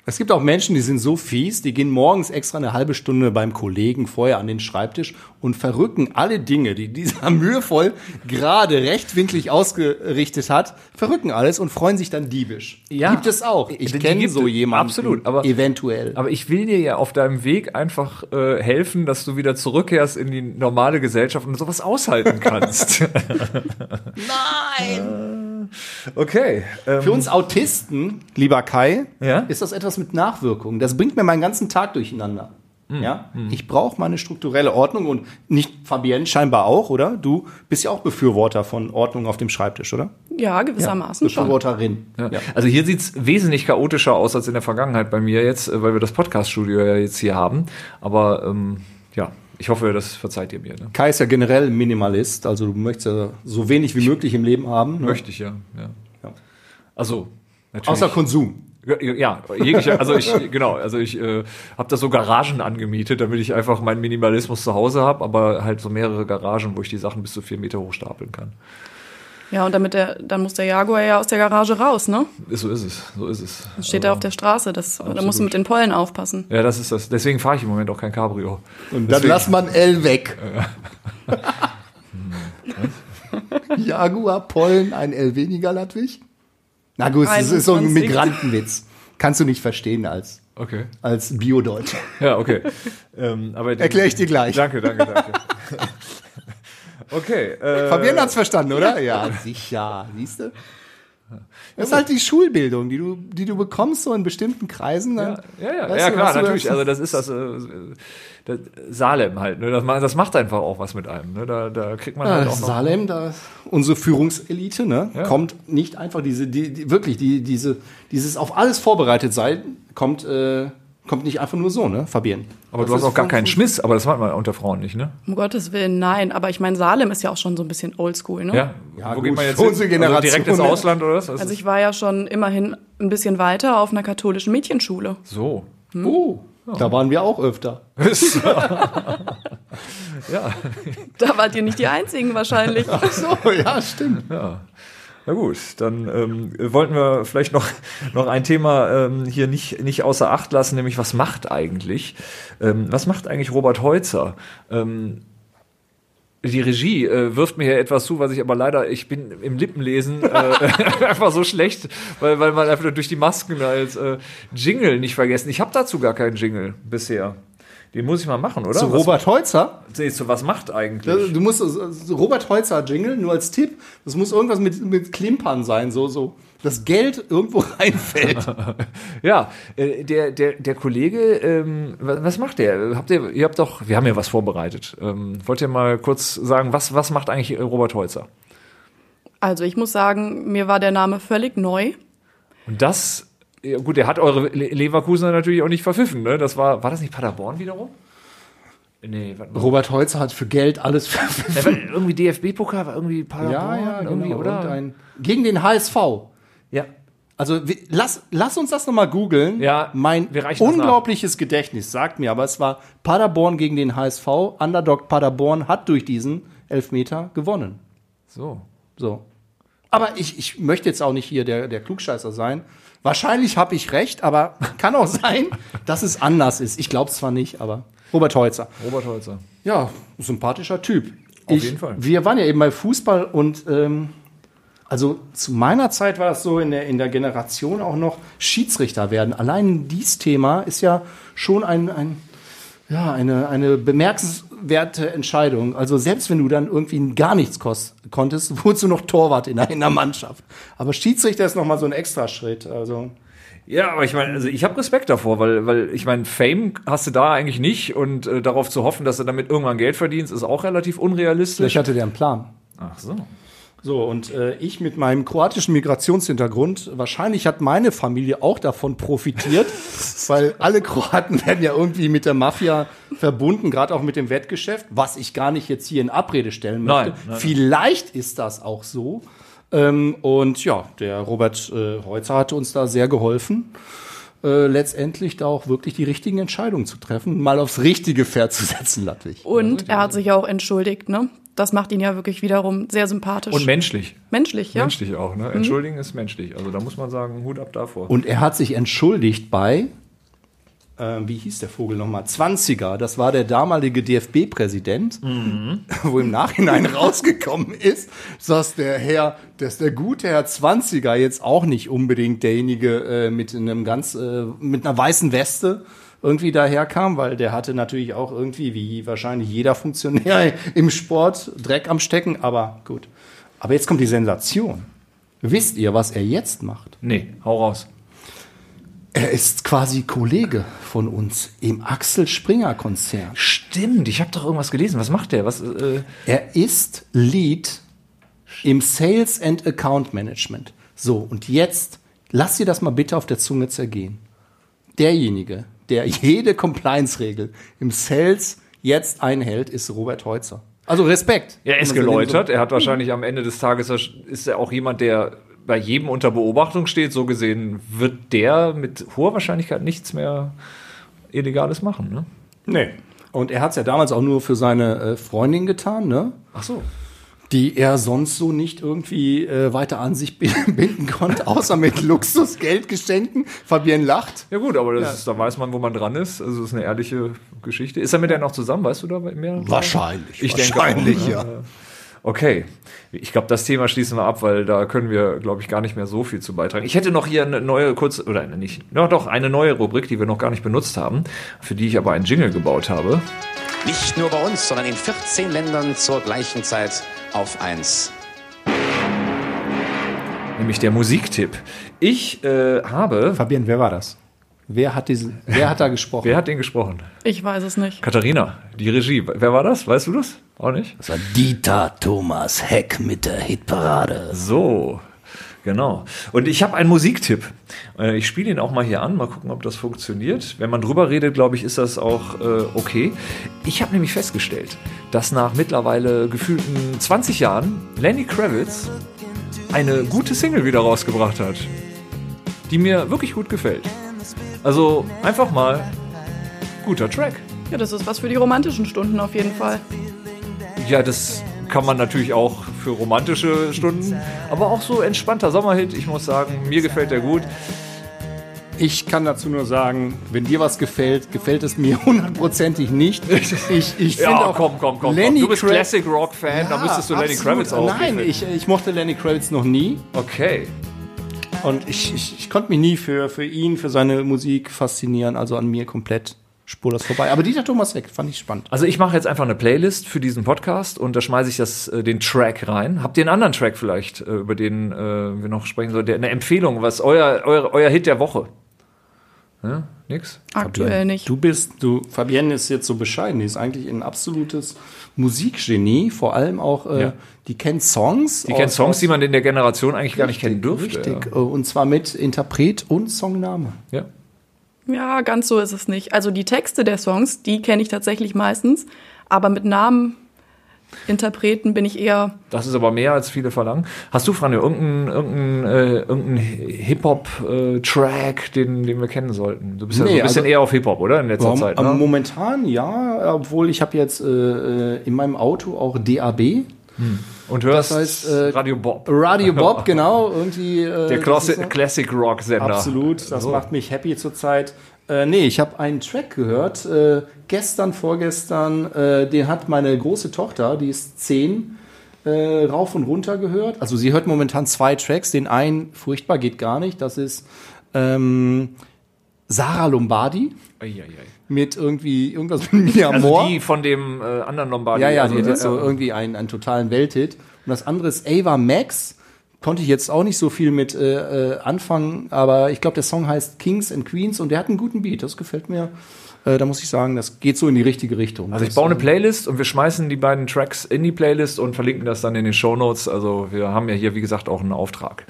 Es gibt auch Menschen, die sind so fies, die gehen morgens extra eine halbe Stunde beim Kollegen vorher an den Schreibtisch und verrücken alle Dinge, die dieser [laughs] mühevoll gerade rechtwinklig ausgerichtet hat, verrücken alles und freuen sich dann diebisch. Ja. Gibt es auch. Ich kenne so jemanden. Absolut, aber- eventuell. Aber ich will dir ja auf deinem Weg einfach äh, helfen, dass du wieder zurückkehrst in die normale Gesellschaft und sowas aushalten [laughs] kannst. Nein! okay. Ähm, Für uns Autisten, lieber Kai, Ja? ist das etwas mit Nachwirkungen. Das bringt mir meinen ganzen Tag durcheinander. Ja, ich brauche meine strukturelle Ordnung und nicht Fabienne scheinbar auch, oder? Du bist ja auch Befürworter von Ordnung auf dem Schreibtisch, oder? Ja, gewissermaßen schon. Befürworterin. Ja. Also hier sieht's wesentlich chaotischer aus als in der Vergangenheit bei mir jetzt, äh, weil wir das Podcast-Studio ja jetzt hier haben. Aber ähm, ja, ich hoffe, das verzeiht ihr mir. Ne? Kai ist ja generell Minimalist, also du möchtest ja so wenig wie möglich im Leben haben. Ne? Möchte ich ja. ja. Ja. Also natürlich. Außer Konsum. Ja, jeglicher, also ich, genau, also ich äh, habe da so Garagen angemietet, damit ich einfach meinen Minimalismus zu Hause habe, aber halt so mehrere Garagen, wo ich die Sachen bis zu vier Meter hoch stapeln kann. Ja, und damit der, dann muss der Jaguar ja aus der Garage raus, ne? Ist, so ist es, so ist es. Dann steht er auf der Straße, das, da musst du mit den Pollen aufpassen. Ja, das ist das. Deswegen fahre ich im Moment auch kein Cabrio. Und dann lass man L weg. [laughs] Jaguar, Pollen, ein L weniger, Ludwig? Na gut, das ist so ein 21. Migrantenwitz. Kannst du nicht verstehen als, Okay. als Bio-Deutscher. Ja, okay. ähm, [laughs] aber Erkläre ich dir gleich. Danke, danke, danke. [laughs] okay. Äh, Fabian hat's verstanden, oder? Ja, sicher. Siehst du? Das ist halt die Schulbildung, die du, die du bekommst so in bestimmten Kreisen. Ja, Dann, ja, ja, weißt ja du, klar, natürlich. Also das ist das, äh, das Salem halt. Ne? Das, das macht einfach auch was mit einem. Ne? Da, da kriegt man halt Ja, auch noch. Salem, da unsere Führungselite, ne, Ja. kommt nicht einfach diese, die, die, wirklich die, diese, dieses auf alles vorbereitet sein, kommt, äh, kommt nicht einfach nur so, ne, Fabian. Aber du Das hast ist auch gar keinen Schmiss. Aber das macht man unter Frauen nicht, ne? Um Gottes Willen, nein. Aber ich meine, Salem ist ja auch schon so ein bisschen oldschool, ne? Ja. Ja, Wo gut, geht man jetzt unsere Also Generation, direkt ins ne? Ausland oder was? Also ist- ich war ja schon immerhin ein bisschen weiter auf einer katholischen Mädchenschule. so. Oh, da waren wir auch öfter. [laughs] ja. [laughs] Da wart ihr nicht die Einzigen wahrscheinlich. Ach so, ja, stimmt. Na gut, dann ähm, wollten wir vielleicht noch, [laughs] noch ein Thema ähm, hier nicht, nicht außer Acht lassen, nämlich was macht eigentlich? Ähm, was macht eigentlich Robert Heutzer? Ähm, die Regie äh, wirft mir hier etwas zu, was ich aber leider, ich bin im Lippenlesen äh, [laughs] [laughs] einfach so schlecht, weil, weil man einfach durch die Masken als äh, Jingle nicht vergessen. Ich habe dazu gar keinen Jingle bisher. Den muss ich mal machen, oder? Zu was, Robert Heutzer. nee, zu was macht eigentlich? Du musst so Robert Heutzer Jingle, nur als Tipp, das muss irgendwas mit, mit Klimpern sein, so, so, das Geld irgendwo [laughs] reinfällt. [laughs] Ja, äh, der, der, der Kollege, ähm, was, was macht der? Habt ihr, ihr habt doch, wir haben ja was vorbereitet. Ähm, wollt ihr mal kurz sagen, was, was macht eigentlich äh, Robert Heutzer? Also ich muss sagen, mir war der Name völlig neu. Und das, ja, gut, der hat eure Le Leverkusener natürlich auch nicht verpfiffen, ne? Das war, war das nicht Paderborn wiederum? Nee, warte mal. Robert Heutzer hat für Geld alles [laughs] Ja, verpfiffen. war irgendwie DFB-Pokal war irgendwie Paderborn, Ja, ja, irgendwie, genau. oder? Irgendein- Gegen den HSV. Ja. Also wir- lass, lass uns das nochmal googeln. Ja, mein unglaubliches Gedächtnis sagt mir, aber es war Paderborn gegen den HSV. Underdog Paderborn hat durch diesen Elfmeter gewonnen. So. So. Aber ich, ich möchte jetzt auch nicht hier der, der Klugscheißer sein. Wahrscheinlich habe ich recht, aber kann auch sein, dass es anders ist. Ich glaube es zwar nicht, aber Robert Heutzer. Robert Heutzer. Ja, sympathischer Typ. Auf ich, jeden Fall. Wir waren ja eben bei Fußball und ähm, also zu meiner Zeit war es so in der, in der Generation auch noch Schiedsrichter werden. Allein dieses Thema ist ja schon ein, ein ja, eine, eine bemerkenswerte Entscheidung. Also selbst wenn du dann irgendwie gar nichts kost, konntest, [laughs] wurdest du noch Torwart in der, in der Mannschaft. Aber Schiedsrichter ist nochmal so ein Extraschritt. Also Ja, aber ich meine, also ich habe Respekt davor, weil, weil ich meine, Fame hast du da eigentlich nicht und äh, darauf zu hoffen, dass du damit irgendwann Geld verdienst, ist auch relativ unrealistisch. vielleicht hatte der einen Plan. Ach so. So, und äh, ich mit meinem kroatischen Migrationshintergrund, wahrscheinlich hat meine Familie auch davon profitiert, [laughs] weil alle Kroaten werden ja irgendwie mit der Mafia verbunden, gerade auch mit dem Wettgeschäft, was ich gar nicht jetzt hier in Abrede stellen möchte. Nein, nein, Vielleicht ist das auch so. Ähm, und ja, der Robert äh, Heutzer hat uns da sehr geholfen, äh, letztendlich da auch wirklich die richtigen Entscheidungen zu treffen, mal aufs richtige Pferd zu setzen, Ludwig. Und er hat sich auch entschuldigt, ne? Das macht ihn ja wirklich wiederum sehr sympathisch. Und menschlich. menschlich, ja. Menschlich auch, ne? Entschuldigen ist menschlich. Also da muss man sagen, Hut ab davor. Und er hat sich entschuldigt bei, äh, wie hieß der Vogel nochmal? 20er. Das war der damalige DFB-Präsident, [laughs] wo im Nachhinein rausgekommen ist, dass der Herr, dass der gute Herr 20er jetzt auch nicht unbedingt derjenige äh, mit einem ganz, äh, mit einer weißen Weste irgendwie daherkam, weil der hatte natürlich auch irgendwie, wie wahrscheinlich jeder Funktionär [laughs] im Sport, Dreck am Stecken, aber gut. Aber jetzt kommt die Sensation. Wisst ihr, was er jetzt macht? nee, hau raus. Er ist quasi Kollege von uns im Axel Springer Konzern. Stimmt, ich habe doch irgendwas gelesen. Was macht der? Was, äh, Er ist Lead im Sales and Account Management. So, und jetzt lass dir das mal bitte auf der Zunge zergehen. Derjenige, der jede Compliance-Regel im Sales jetzt einhält, ist Robert Heutzer. Also Respekt. er ist man so geläutert. Er hat wahrscheinlich am Ende des Tages, ist er auch jemand, der bei jedem unter Beobachtung steht. So gesehen wird der mit hoher Wahrscheinlichkeit nichts mehr Illegales machen. Ne? Nee. Und er hat es ja damals auch nur für seine äh, Freundin getan, ne? Ach so. Die er sonst so nicht irgendwie äh, weiter an sich [laughs] binden konnte, außer mit Luxusgeldgeschenken. Fabienne lacht. Ja gut, aber das ist, da weiß man, wo man dran ist. Also das ist eine ehrliche Geschichte. Ist er mit der noch zusammen? Weißt du da mehr? Wahrscheinlich. Ich denke Wahrscheinlich, auch, ja. ne? Okay. Ich glaube, das Thema schließen wir ab, weil da können wir, glaube ich, gar nicht mehr so viel zu beitragen. Ich hätte noch hier eine neue kurz oder eine nicht, ja doch eine neue Rubrik, die wir noch gar nicht benutzt haben, für die ich aber einen Jingle gebaut habe. Nicht nur bei uns, sondern in 14 Ländern zur gleichen Zeit auf 1. nämlich der Musiktipp. Ich äh, habe. Fabienne, wer war das? Wer hat, diesen, wer hat da [laughs] gesprochen? Wer hat den gesprochen? Ich weiß es nicht. Katharina, die Regie. Wer war das? Weißt du das? Auch nicht? Das war Dieter Thomas Heck mit der Hitparade. So, genau. Und ich habe einen Musiktipp. Äh, Ich spiele ihn auch mal hier an, mal gucken, ob das funktioniert. Wenn man drüber redet, glaube ich, ist das auch äh, okay. Ich habe nämlich festgestellt, dass nach mittlerweile gefühlten 20 Jahren Lenny Kravitz eine gute Single wieder rausgebracht hat, die mir wirklich gut gefällt. Also einfach mal guter Track. Ja, das ist was für die romantischen Stunden auf jeden Fall. Ja, das kann man natürlich auch für romantische Stunden, aber auch so entspannter Sommerhit. Ich muss sagen, mir gefällt der gut. Ich kann dazu nur sagen, wenn dir was gefällt, gefällt es mir [laughs] hundertprozentig nicht. Ich, ich finde Ja, auch komm, komm, komm. Lenny. Du bist Kra- Classic Rock Fan, da müsstest du Lenny. Kravitz auch. Nein, ich, ich mochte Lenny Kravitz noch nie. Okay. Und ich, ich, ich konnte mich nie für, für ihn, für seine Musik faszinieren. Also an mir komplett spurlos vorbei. Aber Dieter Thomas Heck fand ich spannend. Also ich mache jetzt einfach eine Playlist für diesen Podcast und da schmeiße ich das, äh, den Track rein. Habt ihr einen anderen Track vielleicht, äh, über den äh, wir noch sprechen sollen? Der, eine Empfehlung, was euer, euer, euer Hit der Woche? Ja, nix? Aktuell nicht. Du bist, du, Fabienne ist jetzt so bescheiden, die ist eigentlich ein absolutes Musikgenie, vor allem auch, äh, Ja. die kennt Songs. Die kennt Songs, die man in der Generation eigentlich gar nicht kennen dürfte. Richtig, äh, und zwar mit Interpret und Songname. Ja. Ja, ganz so ist es nicht. Also die Texte der Songs, die kenne ich tatsächlich meistens, aber mit Namen, Interpreten bin ich eher. Das ist aber mehr als viele verlangen. Hast du, Franjo, irgendeinen irgendein, äh, irgendein Hip-Hop-Track, den, den wir kennen sollten? Du bist ja so ein bisschen also- eher auf Hip-Hop, oder? In letzter Warum? Zeit. Ne? Momentan ja, obwohl ich habe jetzt äh, äh, in meinem Auto auch DAB. Und hörst das heißt, äh, Radio Bob. Radio Bob, [laughs] genau, irgendwie. Äh, Der Classic, so- Classic Rock Sender. Absolut, das So. macht mich happy zurzeit. Äh, nee, ich habe einen Track gehört, äh, gestern, vorgestern, äh, den hat meine große Tochter, die ist zehn, äh, rauf und runter gehört. Also sie hört momentan zwei Tracks, den einen, furchtbar, geht gar nicht, das ist ähm, Sarah Lombardi Eieiei. mit irgendwie irgendwas mit Mia Also Moore. die von dem äh, anderen Lombardi. Ja, ja, also, die hat jetzt äh, so irgendwie einen, einen totalen Welthit. Und das andere ist Ava Max. Konnte ich jetzt auch nicht so viel mit äh, äh, anfangen, aber ich glaube, der Song heißt Kings and Queens und der hat einen guten Beat. Das gefällt mir. Äh, da muss ich sagen, das geht so in die richtige Richtung. Also ich baue eine Playlist und wir schmeißen die beiden Tracks in die Playlist und verlinken das dann in den Shownotes. Also wir haben ja hier, wie gesagt, auch einen Auftrag.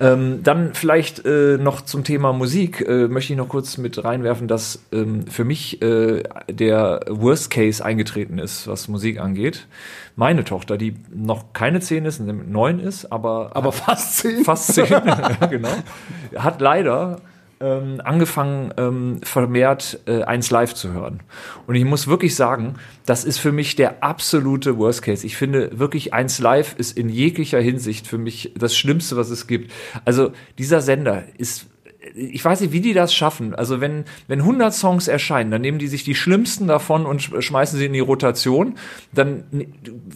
Ähm, dann vielleicht äh, noch zum Thema Musik äh, möchte ich noch kurz mit reinwerfen, dass ähm, für mich äh, der Worst Case eingetreten ist, was Musik angeht. Meine Tochter, die noch keine zehn ist, neun ist, aber aber fast zehn. fast zehn, ja, [laughs] genau, hat leider ähm, angefangen, ähm, vermehrt äh, eins live zu hören. Und ich muss wirklich sagen, das ist für mich der absolute Worst Case. Ich finde wirklich eins live ist in jeglicher Hinsicht für mich das Schlimmste, was es gibt. Also dieser Sender ist ich weiß nicht, wie die das schaffen. Also wenn, wenn 100 Songs erscheinen, dann nehmen die sich die schlimmsten davon und sch- schmeißen sie in die Rotation. Dann,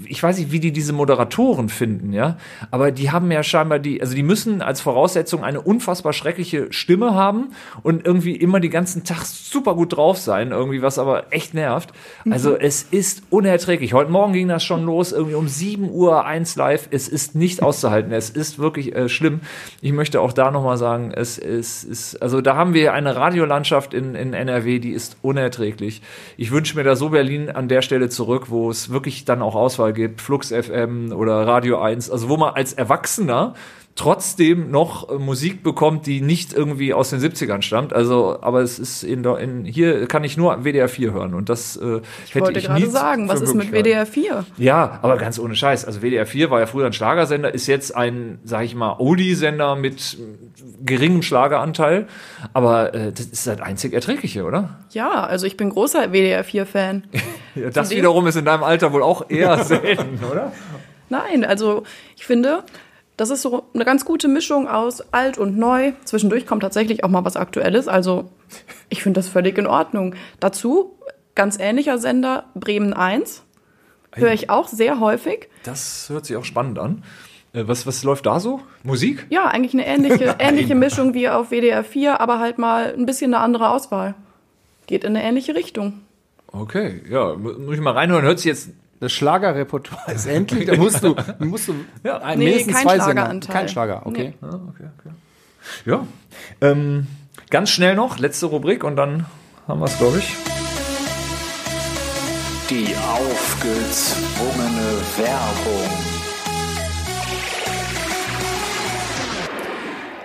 ich weiß nicht, wie die diese Moderatoren finden, ja. Aber die haben ja scheinbar die, also die müssen als Voraussetzung eine unfassbar schreckliche Stimme haben und irgendwie immer die ganzen Tag super gut drauf sein, irgendwie, was aber echt nervt. Also es ist unerträglich. Heute Morgen ging das schon los, irgendwie um 7 Uhr eins live. Es ist nicht auszuhalten. Es ist wirklich äh, schlimm. Ich möchte auch da nochmal sagen, es ist ist, ist, also da haben wir eine Radiolandschaft in, in NRW, die ist unerträglich. Ich wünsche mir da so Berlin an der Stelle zurück, wo es wirklich dann auch Auswahl gibt, Flux FM oder Radio 1, also wo man als Erwachsener trotzdem noch äh, Musik bekommt, die nicht irgendwie aus den 70ern stammt. Also, aber es ist in, der- in hier kann ich nur WDR 4 hören und das äh, Ich hätte wollte ich gerade sagen, was ist mit. WDR 4? Ja, aber ganz ohne Scheiß. Also WDR 4 war ja früher ein Schlagersender, ist jetzt ein, sag ich mal, Oldie-Sender mit geringem Schlageranteil. Aber äh, das ist das einzig Erträgliche, oder? Ja, also ich bin großer WDR 4-Fan. [laughs] Ja, das wiederum ist in deinem Alter wohl auch eher [laughs] selten, oder? Nein, also ich finde, das ist so eine ganz gute Mischung aus alt und neu. Zwischendurch kommt tatsächlich auch mal was Aktuelles. Also ich finde das völlig in Ordnung. Dazu ganz ähnlicher Sender Bremen 1. Höre ich auch sehr häufig. Das hört sich auch spannend an. Äh, Was, was läuft da so? Musik? Ja, eigentlich eine ähnliche, [laughs] ähnliche Mischung wie auf WDR 4, aber halt mal ein bisschen eine andere Auswahl. Geht in eine ähnliche Richtung. Okay, ja, mu- muss ich mal reinhören. Hört sich jetzt Das Schlagerrepertoire ist endlich. Da musst du, [laughs] musst du Ja. ein- Nee, mindestens kein zwei. Schlageranteil. Kein Schlager, okay. Ja. Ähm, ganz schnell noch, letzte Rubrik und dann haben wir es, glaube ich. Die aufgezwungene Werbung.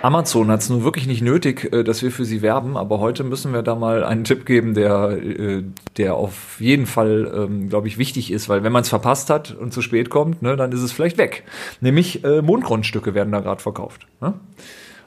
Amazon hat es nun wirklich nicht nötig, äh, dass wir für sie werben, aber heute müssen wir da mal einen Tipp geben, der, äh, der auf jeden Fall, ähm, glaube ich, wichtig ist, weil wenn man es verpasst hat und zu spät kommt, ne, dann ist es vielleicht weg. Nämlich äh, Mondgrundstücke werden da gerade verkauft. Ne?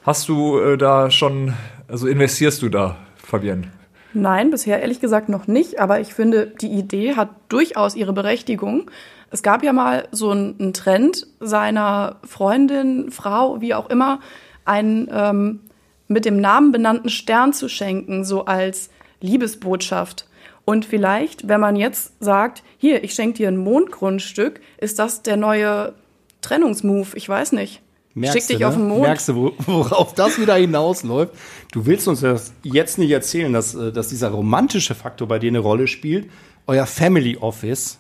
Hast du äh, da schon, also investierst du da, Fabienne? Nein, bisher ehrlich gesagt noch nicht, aber ich finde, die Idee hat durchaus ihre Berechtigung. Es gab ja mal so einen einen Trend seiner Freundin, Frau, wie auch immer, einen ähm, mit dem Namen benannten Stern zu schenken, so als Liebesbotschaft. Und vielleicht, wenn man jetzt sagt, hier, ich schenke dir ein Mondgrundstück, ist das der neue Trennungsmove? Ich weiß nicht. Schick dich du, auf den ne? Mond. Merkst du, wo- worauf das wieder hinausläuft? Du willst uns das jetzt nicht erzählen, dass, äh, dass dieser romantische Faktor bei dir eine Rolle spielt. Euer Family Office,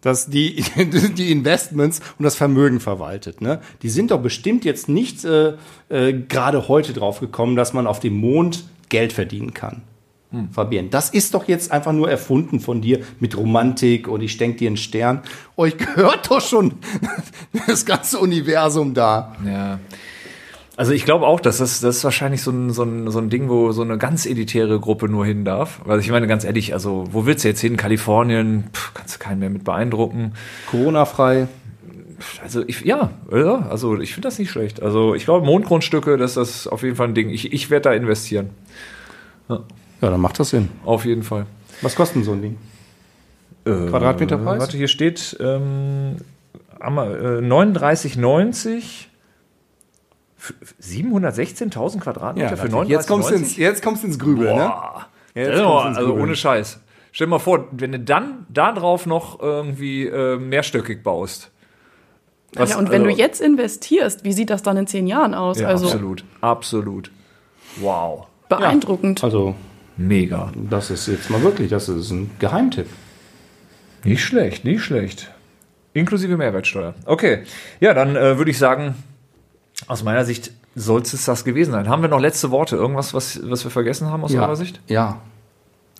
das die, [laughs] die Investments und das Vermögen verwaltet. Ne? Die sind doch bestimmt jetzt nicht äh, äh, gerade heute drauf gekommen, dass man auf dem Mond Geld verdienen kann. Fabian, das ist doch jetzt einfach nur erfunden von dir mit Romantik und ich denk dir einen Stern. Euch gehört doch schon [laughs] das ganze Universum da. Ja. Also ich glaube auch, dass das, das ist wahrscheinlich so ein, so, ein, so ein Ding, wo so eine ganz elitäre Gruppe nur hin darf. Weil ich meine, ganz ehrlich, also wo willst du jetzt hin? Kalifornien, Puh, kannst du keinen mehr mit beeindrucken. Corona-frei. Also ich, ja? Also ich finde das nicht schlecht. Also ich glaube, Mondgrundstücke, das ist das auf jeden Fall ein Ding. Ich, ich werde da investieren. Ja, dann macht das Sinn. Auf jeden Fall. Was kostet denn so ein Ding? Quadratmeterpreis? Warte, hier steht ähm, Ama- äh, 39,90 für 716.000 Quadratmeter für 39,90? jetzt kommst du ins, jetzt kommst du ins Grübeln, ne? Jetzt aber- du ins also Grübeln. ohne Scheiß. Stell dir mal vor, wenn du dann da drauf noch irgendwie äh, mehrstöckig baust. Was- ja, und wenn also- du jetzt investierst, wie sieht das dann in zehn Jahren aus? Ja, also absolut. Absolut. Wow. beeindruckend. Also, Mega. das ist jetzt mal wirklich, das ist ein Geheimtipp. Nicht schlecht, nicht schlecht. Inklusive Mehrwertsteuer. Okay. Ja, dann äh, würde ich sagen, aus meiner Sicht soll es das gewesen sein. Haben wir noch letzte Worte? Irgendwas, was, was wir vergessen haben aus eurer Sicht? Ja.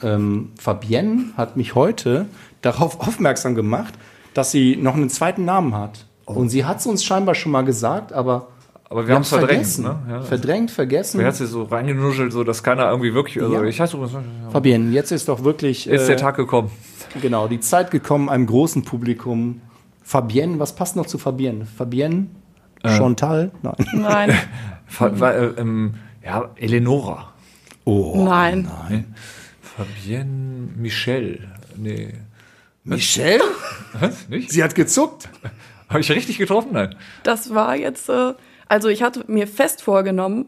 Ähm, Fabienne hat mich heute darauf [laughs] aufmerksam gemacht, dass sie noch einen zweiten Namen hat. Und sie hat es uns scheinbar schon mal gesagt, aber Aber wir haben es verdrängt. vergessen. Ne? Ja. Verdrängt, vergessen. Er hat sich so reingenuschelt, so dass keiner irgendwie wirklich. Also Ja. ich heiße übrigens. Fabienne, jetzt ist doch wirklich Ist äh, der Tag gekommen. genau die Zeit gekommen, einem großen Publikum. Fabienne, was passt noch zu Fabienne? Fabienne? Äh. Chantal? Nein. Nein, [laughs] äh, ähm, ja, Eleonora. Oh. nein. Fabienne Michel. Nee. Michelle? [laughs] Was? Nicht? Sie hat gezuckt. [laughs] Habe ich richtig getroffen? Nein. Das war jetzt, äh, also ich hatte mir fest vorgenommen,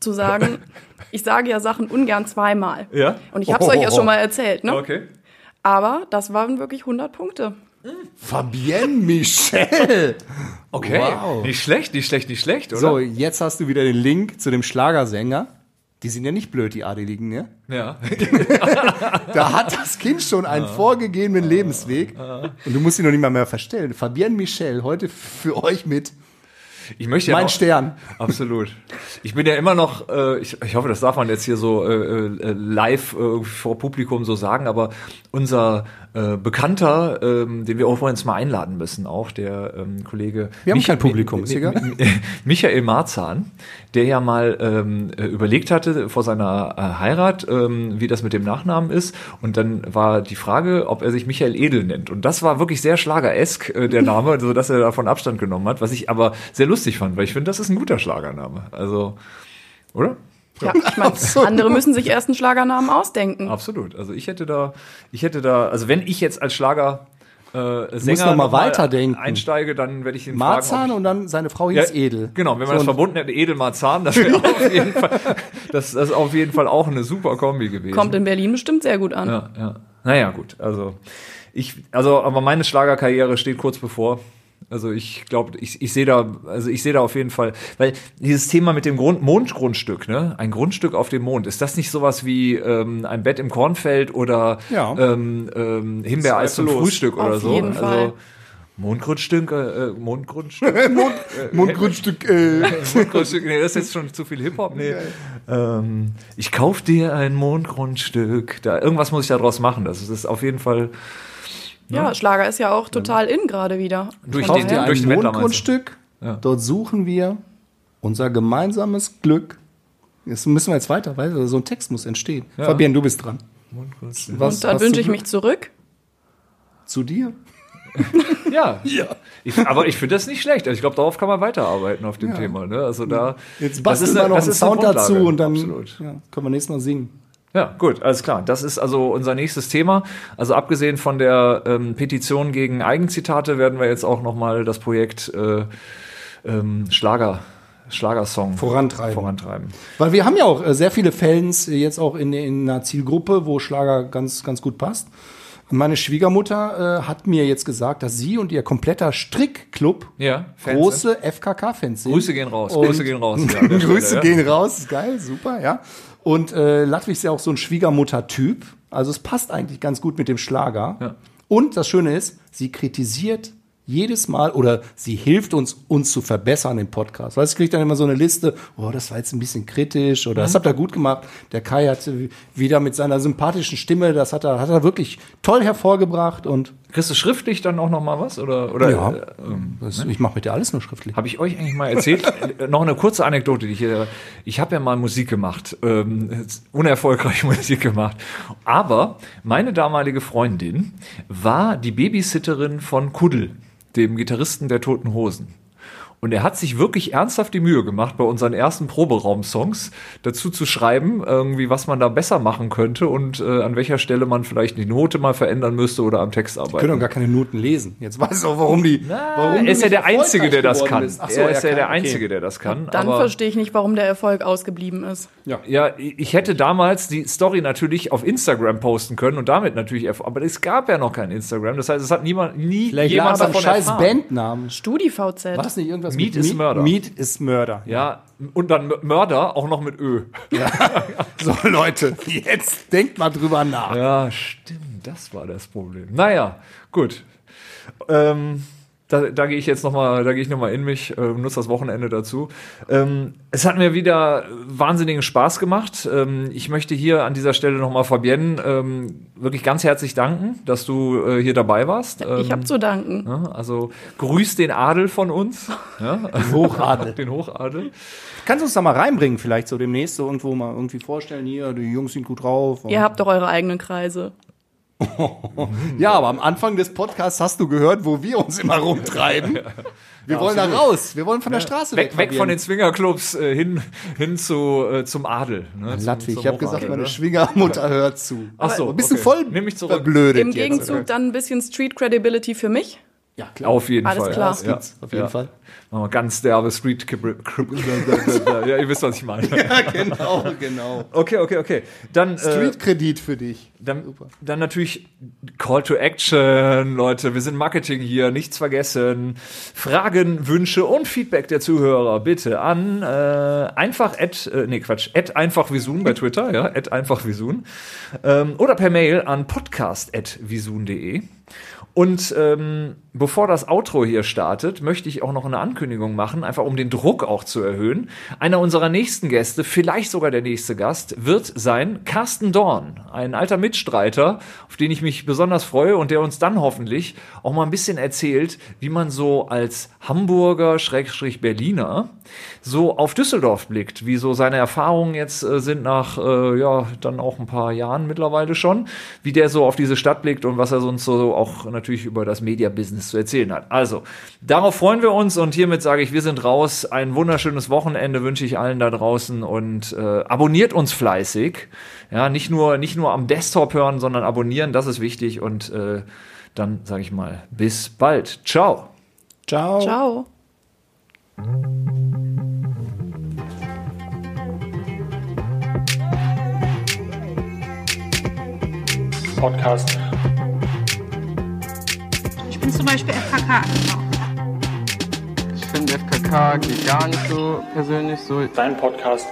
zu sagen, ich sage ja Sachen ungern zweimal. Ja? Und ich habe es euch ja schon mal erzählt, ne? Okay. Aber das waren wirklich 100 Punkte. Fabienne Michel. [laughs] Okay. Wow. Nicht schlecht, nicht schlecht, nicht schlecht, oder? So, jetzt hast du wieder den Link zu dem Schlagersänger. Die sind ja nicht blöd, die Adeligen, ne? Ja. [laughs] Da hat das Kind schon einen vorgegebenen Lebensweg. Und du musst ihn noch nicht mal mehr verstellen. Fabienne Michel, heute für euch mit Ich möchte ja Mein noch, Stern. Absolut. Ich bin ja immer noch, äh, ich, ich hoffe, das darf man jetzt hier so äh, äh, live äh, vor Publikum so sagen, aber unser äh, Bekannter, ähm, den wir auch übrigens mal einladen müssen, auch der ähm, Kollege Wir haben kein Publikum, ist egal. [laughs] Michael Marzahn, der ja mal ähm, äh, überlegt hatte vor seiner äh, Heirat, ähm, wie das mit dem Nachnamen ist. Und dann war die Frage, ob er sich Michael Edel nennt. Und das war wirklich sehr schlageresk, äh, der Name, [laughs] so dass er davon Abstand genommen hat, was ich aber sehr lustig fand, weil ich finde, das ist ein guter Schlagername. Also, oder? Ja, ich meine, andere müssen sich erst einen Schlagernamen ausdenken. Absolut. Also ich hätte da, ich hätte da, also wenn ich jetzt als Schlager äh, Sänger noch mal noch mal weiterdenken. einsteige, dann werde ich ihn Marzahn fragen, ob und dann seine Frau ich, hieß Edel. Genau, wenn man So, das und verbunden hätte, Edel Marzahn, das wäre [laughs] auf jeden Fall, das, das ist auf jeden Fall auch eine super Kombi gewesen. Kommt in Berlin bestimmt sehr gut an. ja, ja. Naja, gut. Also ich, also, aber meine Schlagerkarriere steht kurz bevor. Also ich glaube, ich, ich sehe da, also ich sehe da auf jeden Fall, weil dieses Thema mit dem Grund, Mondgrundstück, ne, ein Grundstück auf dem Mond, ist das nicht sowas wie ähm, ein Bett im Kornfeld oder Ja. ähm, ähm, Himbeereis zum. Frühstück oder Auf so? jeden Fall. Also Mondgrundstück, äh, äh, Mondgrundstück, [laughs] Mundgrundstück, äh, [laughs] Mondgrundstück, nee, das ist jetzt schon zu viel Hip-Hop. Nee. Ähm, ich kauf dir ein Mondgrundstück. Da, irgendwas muss ich da draus machen. Das ist auf jeden Fall Ja, Schlager ist ja auch total in gerade wieder. durch den, daher- durch ein? Mondgrundstück. Ja. Dort suchen wir unser gemeinsames Glück. Jetzt müssen wir jetzt weiter, weil so ein Text muss entstehen. Fabian, du bist dran. Was Und dann wünsche ich mich zurück. zu dir. [laughs] [laughs] Ja. Ich, aber ich finde das nicht schlecht. Also ich glaube, darauf kann man weiterarbeiten auf dem Ja. Thema. Ne? Also da, Jetzt das basteln ist wir noch einen Sound dazu und dann ja, können wir nächstes Mal singen. Ja, gut, alles klar. Das ist also unser nächstes Thema. Also abgesehen von der ähm, Petition gegen Eigenzitate werden wir jetzt auch noch mal das Projekt äh, ähm, Schlager, Schlagersong Vorantreiben. vorantreiben. Weil wir haben ja auch äh, sehr viele Fans jetzt auch in, in einer Zielgruppe, wo Schlager ganz, ganz gut passt. Meine Schwiegermutter äh, hat mir jetzt gesagt, dass sie und ihr kompletter Strickclub Ja, große FKK-Fans sind. Grüße gehen raus. Und- Grüße gehen raus. Ja, [laughs] Grüße Stelle, gehen raus, ist geil, super, ja. Und äh, Ludwig ist ja auch so ein Schwiegermutter-Typ. Also es passt eigentlich ganz gut mit dem Schlager. Ja. Und das Schöne ist, sie kritisiert jedes Mal oder sie hilft uns, uns zu verbessern im Podcast. Weißt du, kriegt dann immer so eine Liste, oh, das war jetzt ein bisschen kritisch oder Mhm. das habt ihr gut gemacht. Der Kai hat wieder mit seiner sympathischen Stimme, das hat er, hat er wirklich toll hervorgebracht und Kriegst du schriftlich dann auch noch mal was? Oder, oder Ja. äh, ähm, das, ich mache mit dir alles nur schriftlich. Habe ich euch eigentlich mal erzählt? Äh, [laughs] noch eine kurze Anekdote, die ich hier. Ich habe ja mal Musik gemacht, ähm, unerfolgreich [laughs] Musik gemacht. Aber meine damalige Freundin war die Babysitterin von Kuddel, dem Gitarristen der Toten Hosen. Und er hat sich wirklich ernsthaft die Mühe gemacht, bei unseren ersten Proberaum-Songs dazu zu schreiben, irgendwie, was man da besser machen könnte und äh, an welcher Stelle man vielleicht die Note mal verändern müsste oder am Text Ich arbeiten. können doch gar keine Noten lesen. Jetzt weiß ich auch, warum die. warum er du ist ja der Einzige, der das kann. so, er ist ja kann, der okay. Einzige, der das kann. Dann aber verstehe ich nicht, warum der Erfolg ausgeblieben ist. ja, ich hätte damals die Story natürlich auf Instagram posten können und damit natürlich, aber es gab ja noch kein Instagram. Das heißt, es hat niemand, nie Vielleicht jemand davon scheiß erfahren. Bandnamen. StudiVZ. War das nicht irgendwas Meat mit is Murder. Meat ist Mörder. Ja, und dann Mörder auch noch mit Ö. [laughs] So, Leute, jetzt denkt mal drüber nach. Ja, stimmt, das war das Problem. Naja, gut. Ähm, da, da gehe ich jetzt noch mal, da gehe ich noch mal in mich, äh, nutze das Wochenende dazu. Ähm, es hat mir wieder wahnsinnigen Spaß gemacht. Ähm, ich möchte hier an dieser Stelle noch mal Fabienne ähm, wirklich ganz herzlich danken, dass du äh, hier dabei warst. ich Ähm, habe zu danken. ja, also grüß den Adel von uns, ja, Hochadel. [laughs] den Hochadel. Kannst du uns da mal reinbringen, vielleicht so demnächst so irgendwo mal irgendwie vorstellen, hier, die Jungs sind gut drauf. Ihr habt doch eure eigenen Kreise. Ja, aber am Anfang des Podcasts hast du gehört, wo wir uns immer rumtreiben. Wir wollen da raus. Wir wollen von der Straße weg. Weg, weg von den Swingerclubs äh, hin, hin zu, äh, zum Adel. Ne, zum ich habe gesagt, meine ne? Schwiegermutter hört zu. Ach so, bist du okay. voll Nimm mich zurück. verblödet Im jetzt. Gegenzug dann ein bisschen Street Credibility für mich. Ja, klar. Auf jeden Alles Fall. klar. Das gibt's, auf jeden ja. Fall. Machen wir ganz derbe Street. [laughs] ja, ihr wisst, was ich meine. [laughs] Ja, genau, genau. Okay, okay, okay. Dann, äh, Street-Kredit für dich. dann, dann natürlich Call to Action, Leute. Wir sind Marketing hier, nichts vergessen. Fragen, Wünsche und Feedback der Zuhörer bitte an äh, einfach at, äh, nee Quatsch, at einfachvisun bei Twitter, ja, at einfachvisun. Ähm, oder per Mail an podcast at visun.de. Und ähm, bevor das Outro hier startet, möchte ich auch noch eine Ankündigung machen, einfach um den Druck auch zu erhöhen. Einer unserer nächsten Gäste, vielleicht sogar der nächste Gast, wird sein Carsten Dorn, ein alter Mitstreiter, auf den ich mich besonders freue und der uns dann hoffentlich auch mal ein bisschen erzählt, wie man so als Hamburger, Schrägstrich Berliner, so auf Düsseldorf blickt, wie so seine Erfahrungen jetzt äh, sind nach, äh, ja, dann auch ein paar Jahren mittlerweile schon, wie der so auf diese Stadt blickt und was er sonst so auch natürlich über das Media-Business zu erzählen hat. Also, darauf freuen wir uns und hiermit sage ich, wir sind raus. Ein wunderschönes Wochenende wünsche ich allen da draußen und äh, abonniert uns fleißig. Ja, nicht nur, nicht nur am Desktop hören, sondern abonnieren, das ist wichtig und äh, dann sage ich mal, bis bald. Ciao. Ciao. Ciao. Podcast. Ich bin zum Beispiel FKK. Ich finde FKK geht gar nicht so persönlich so. Dein Podcast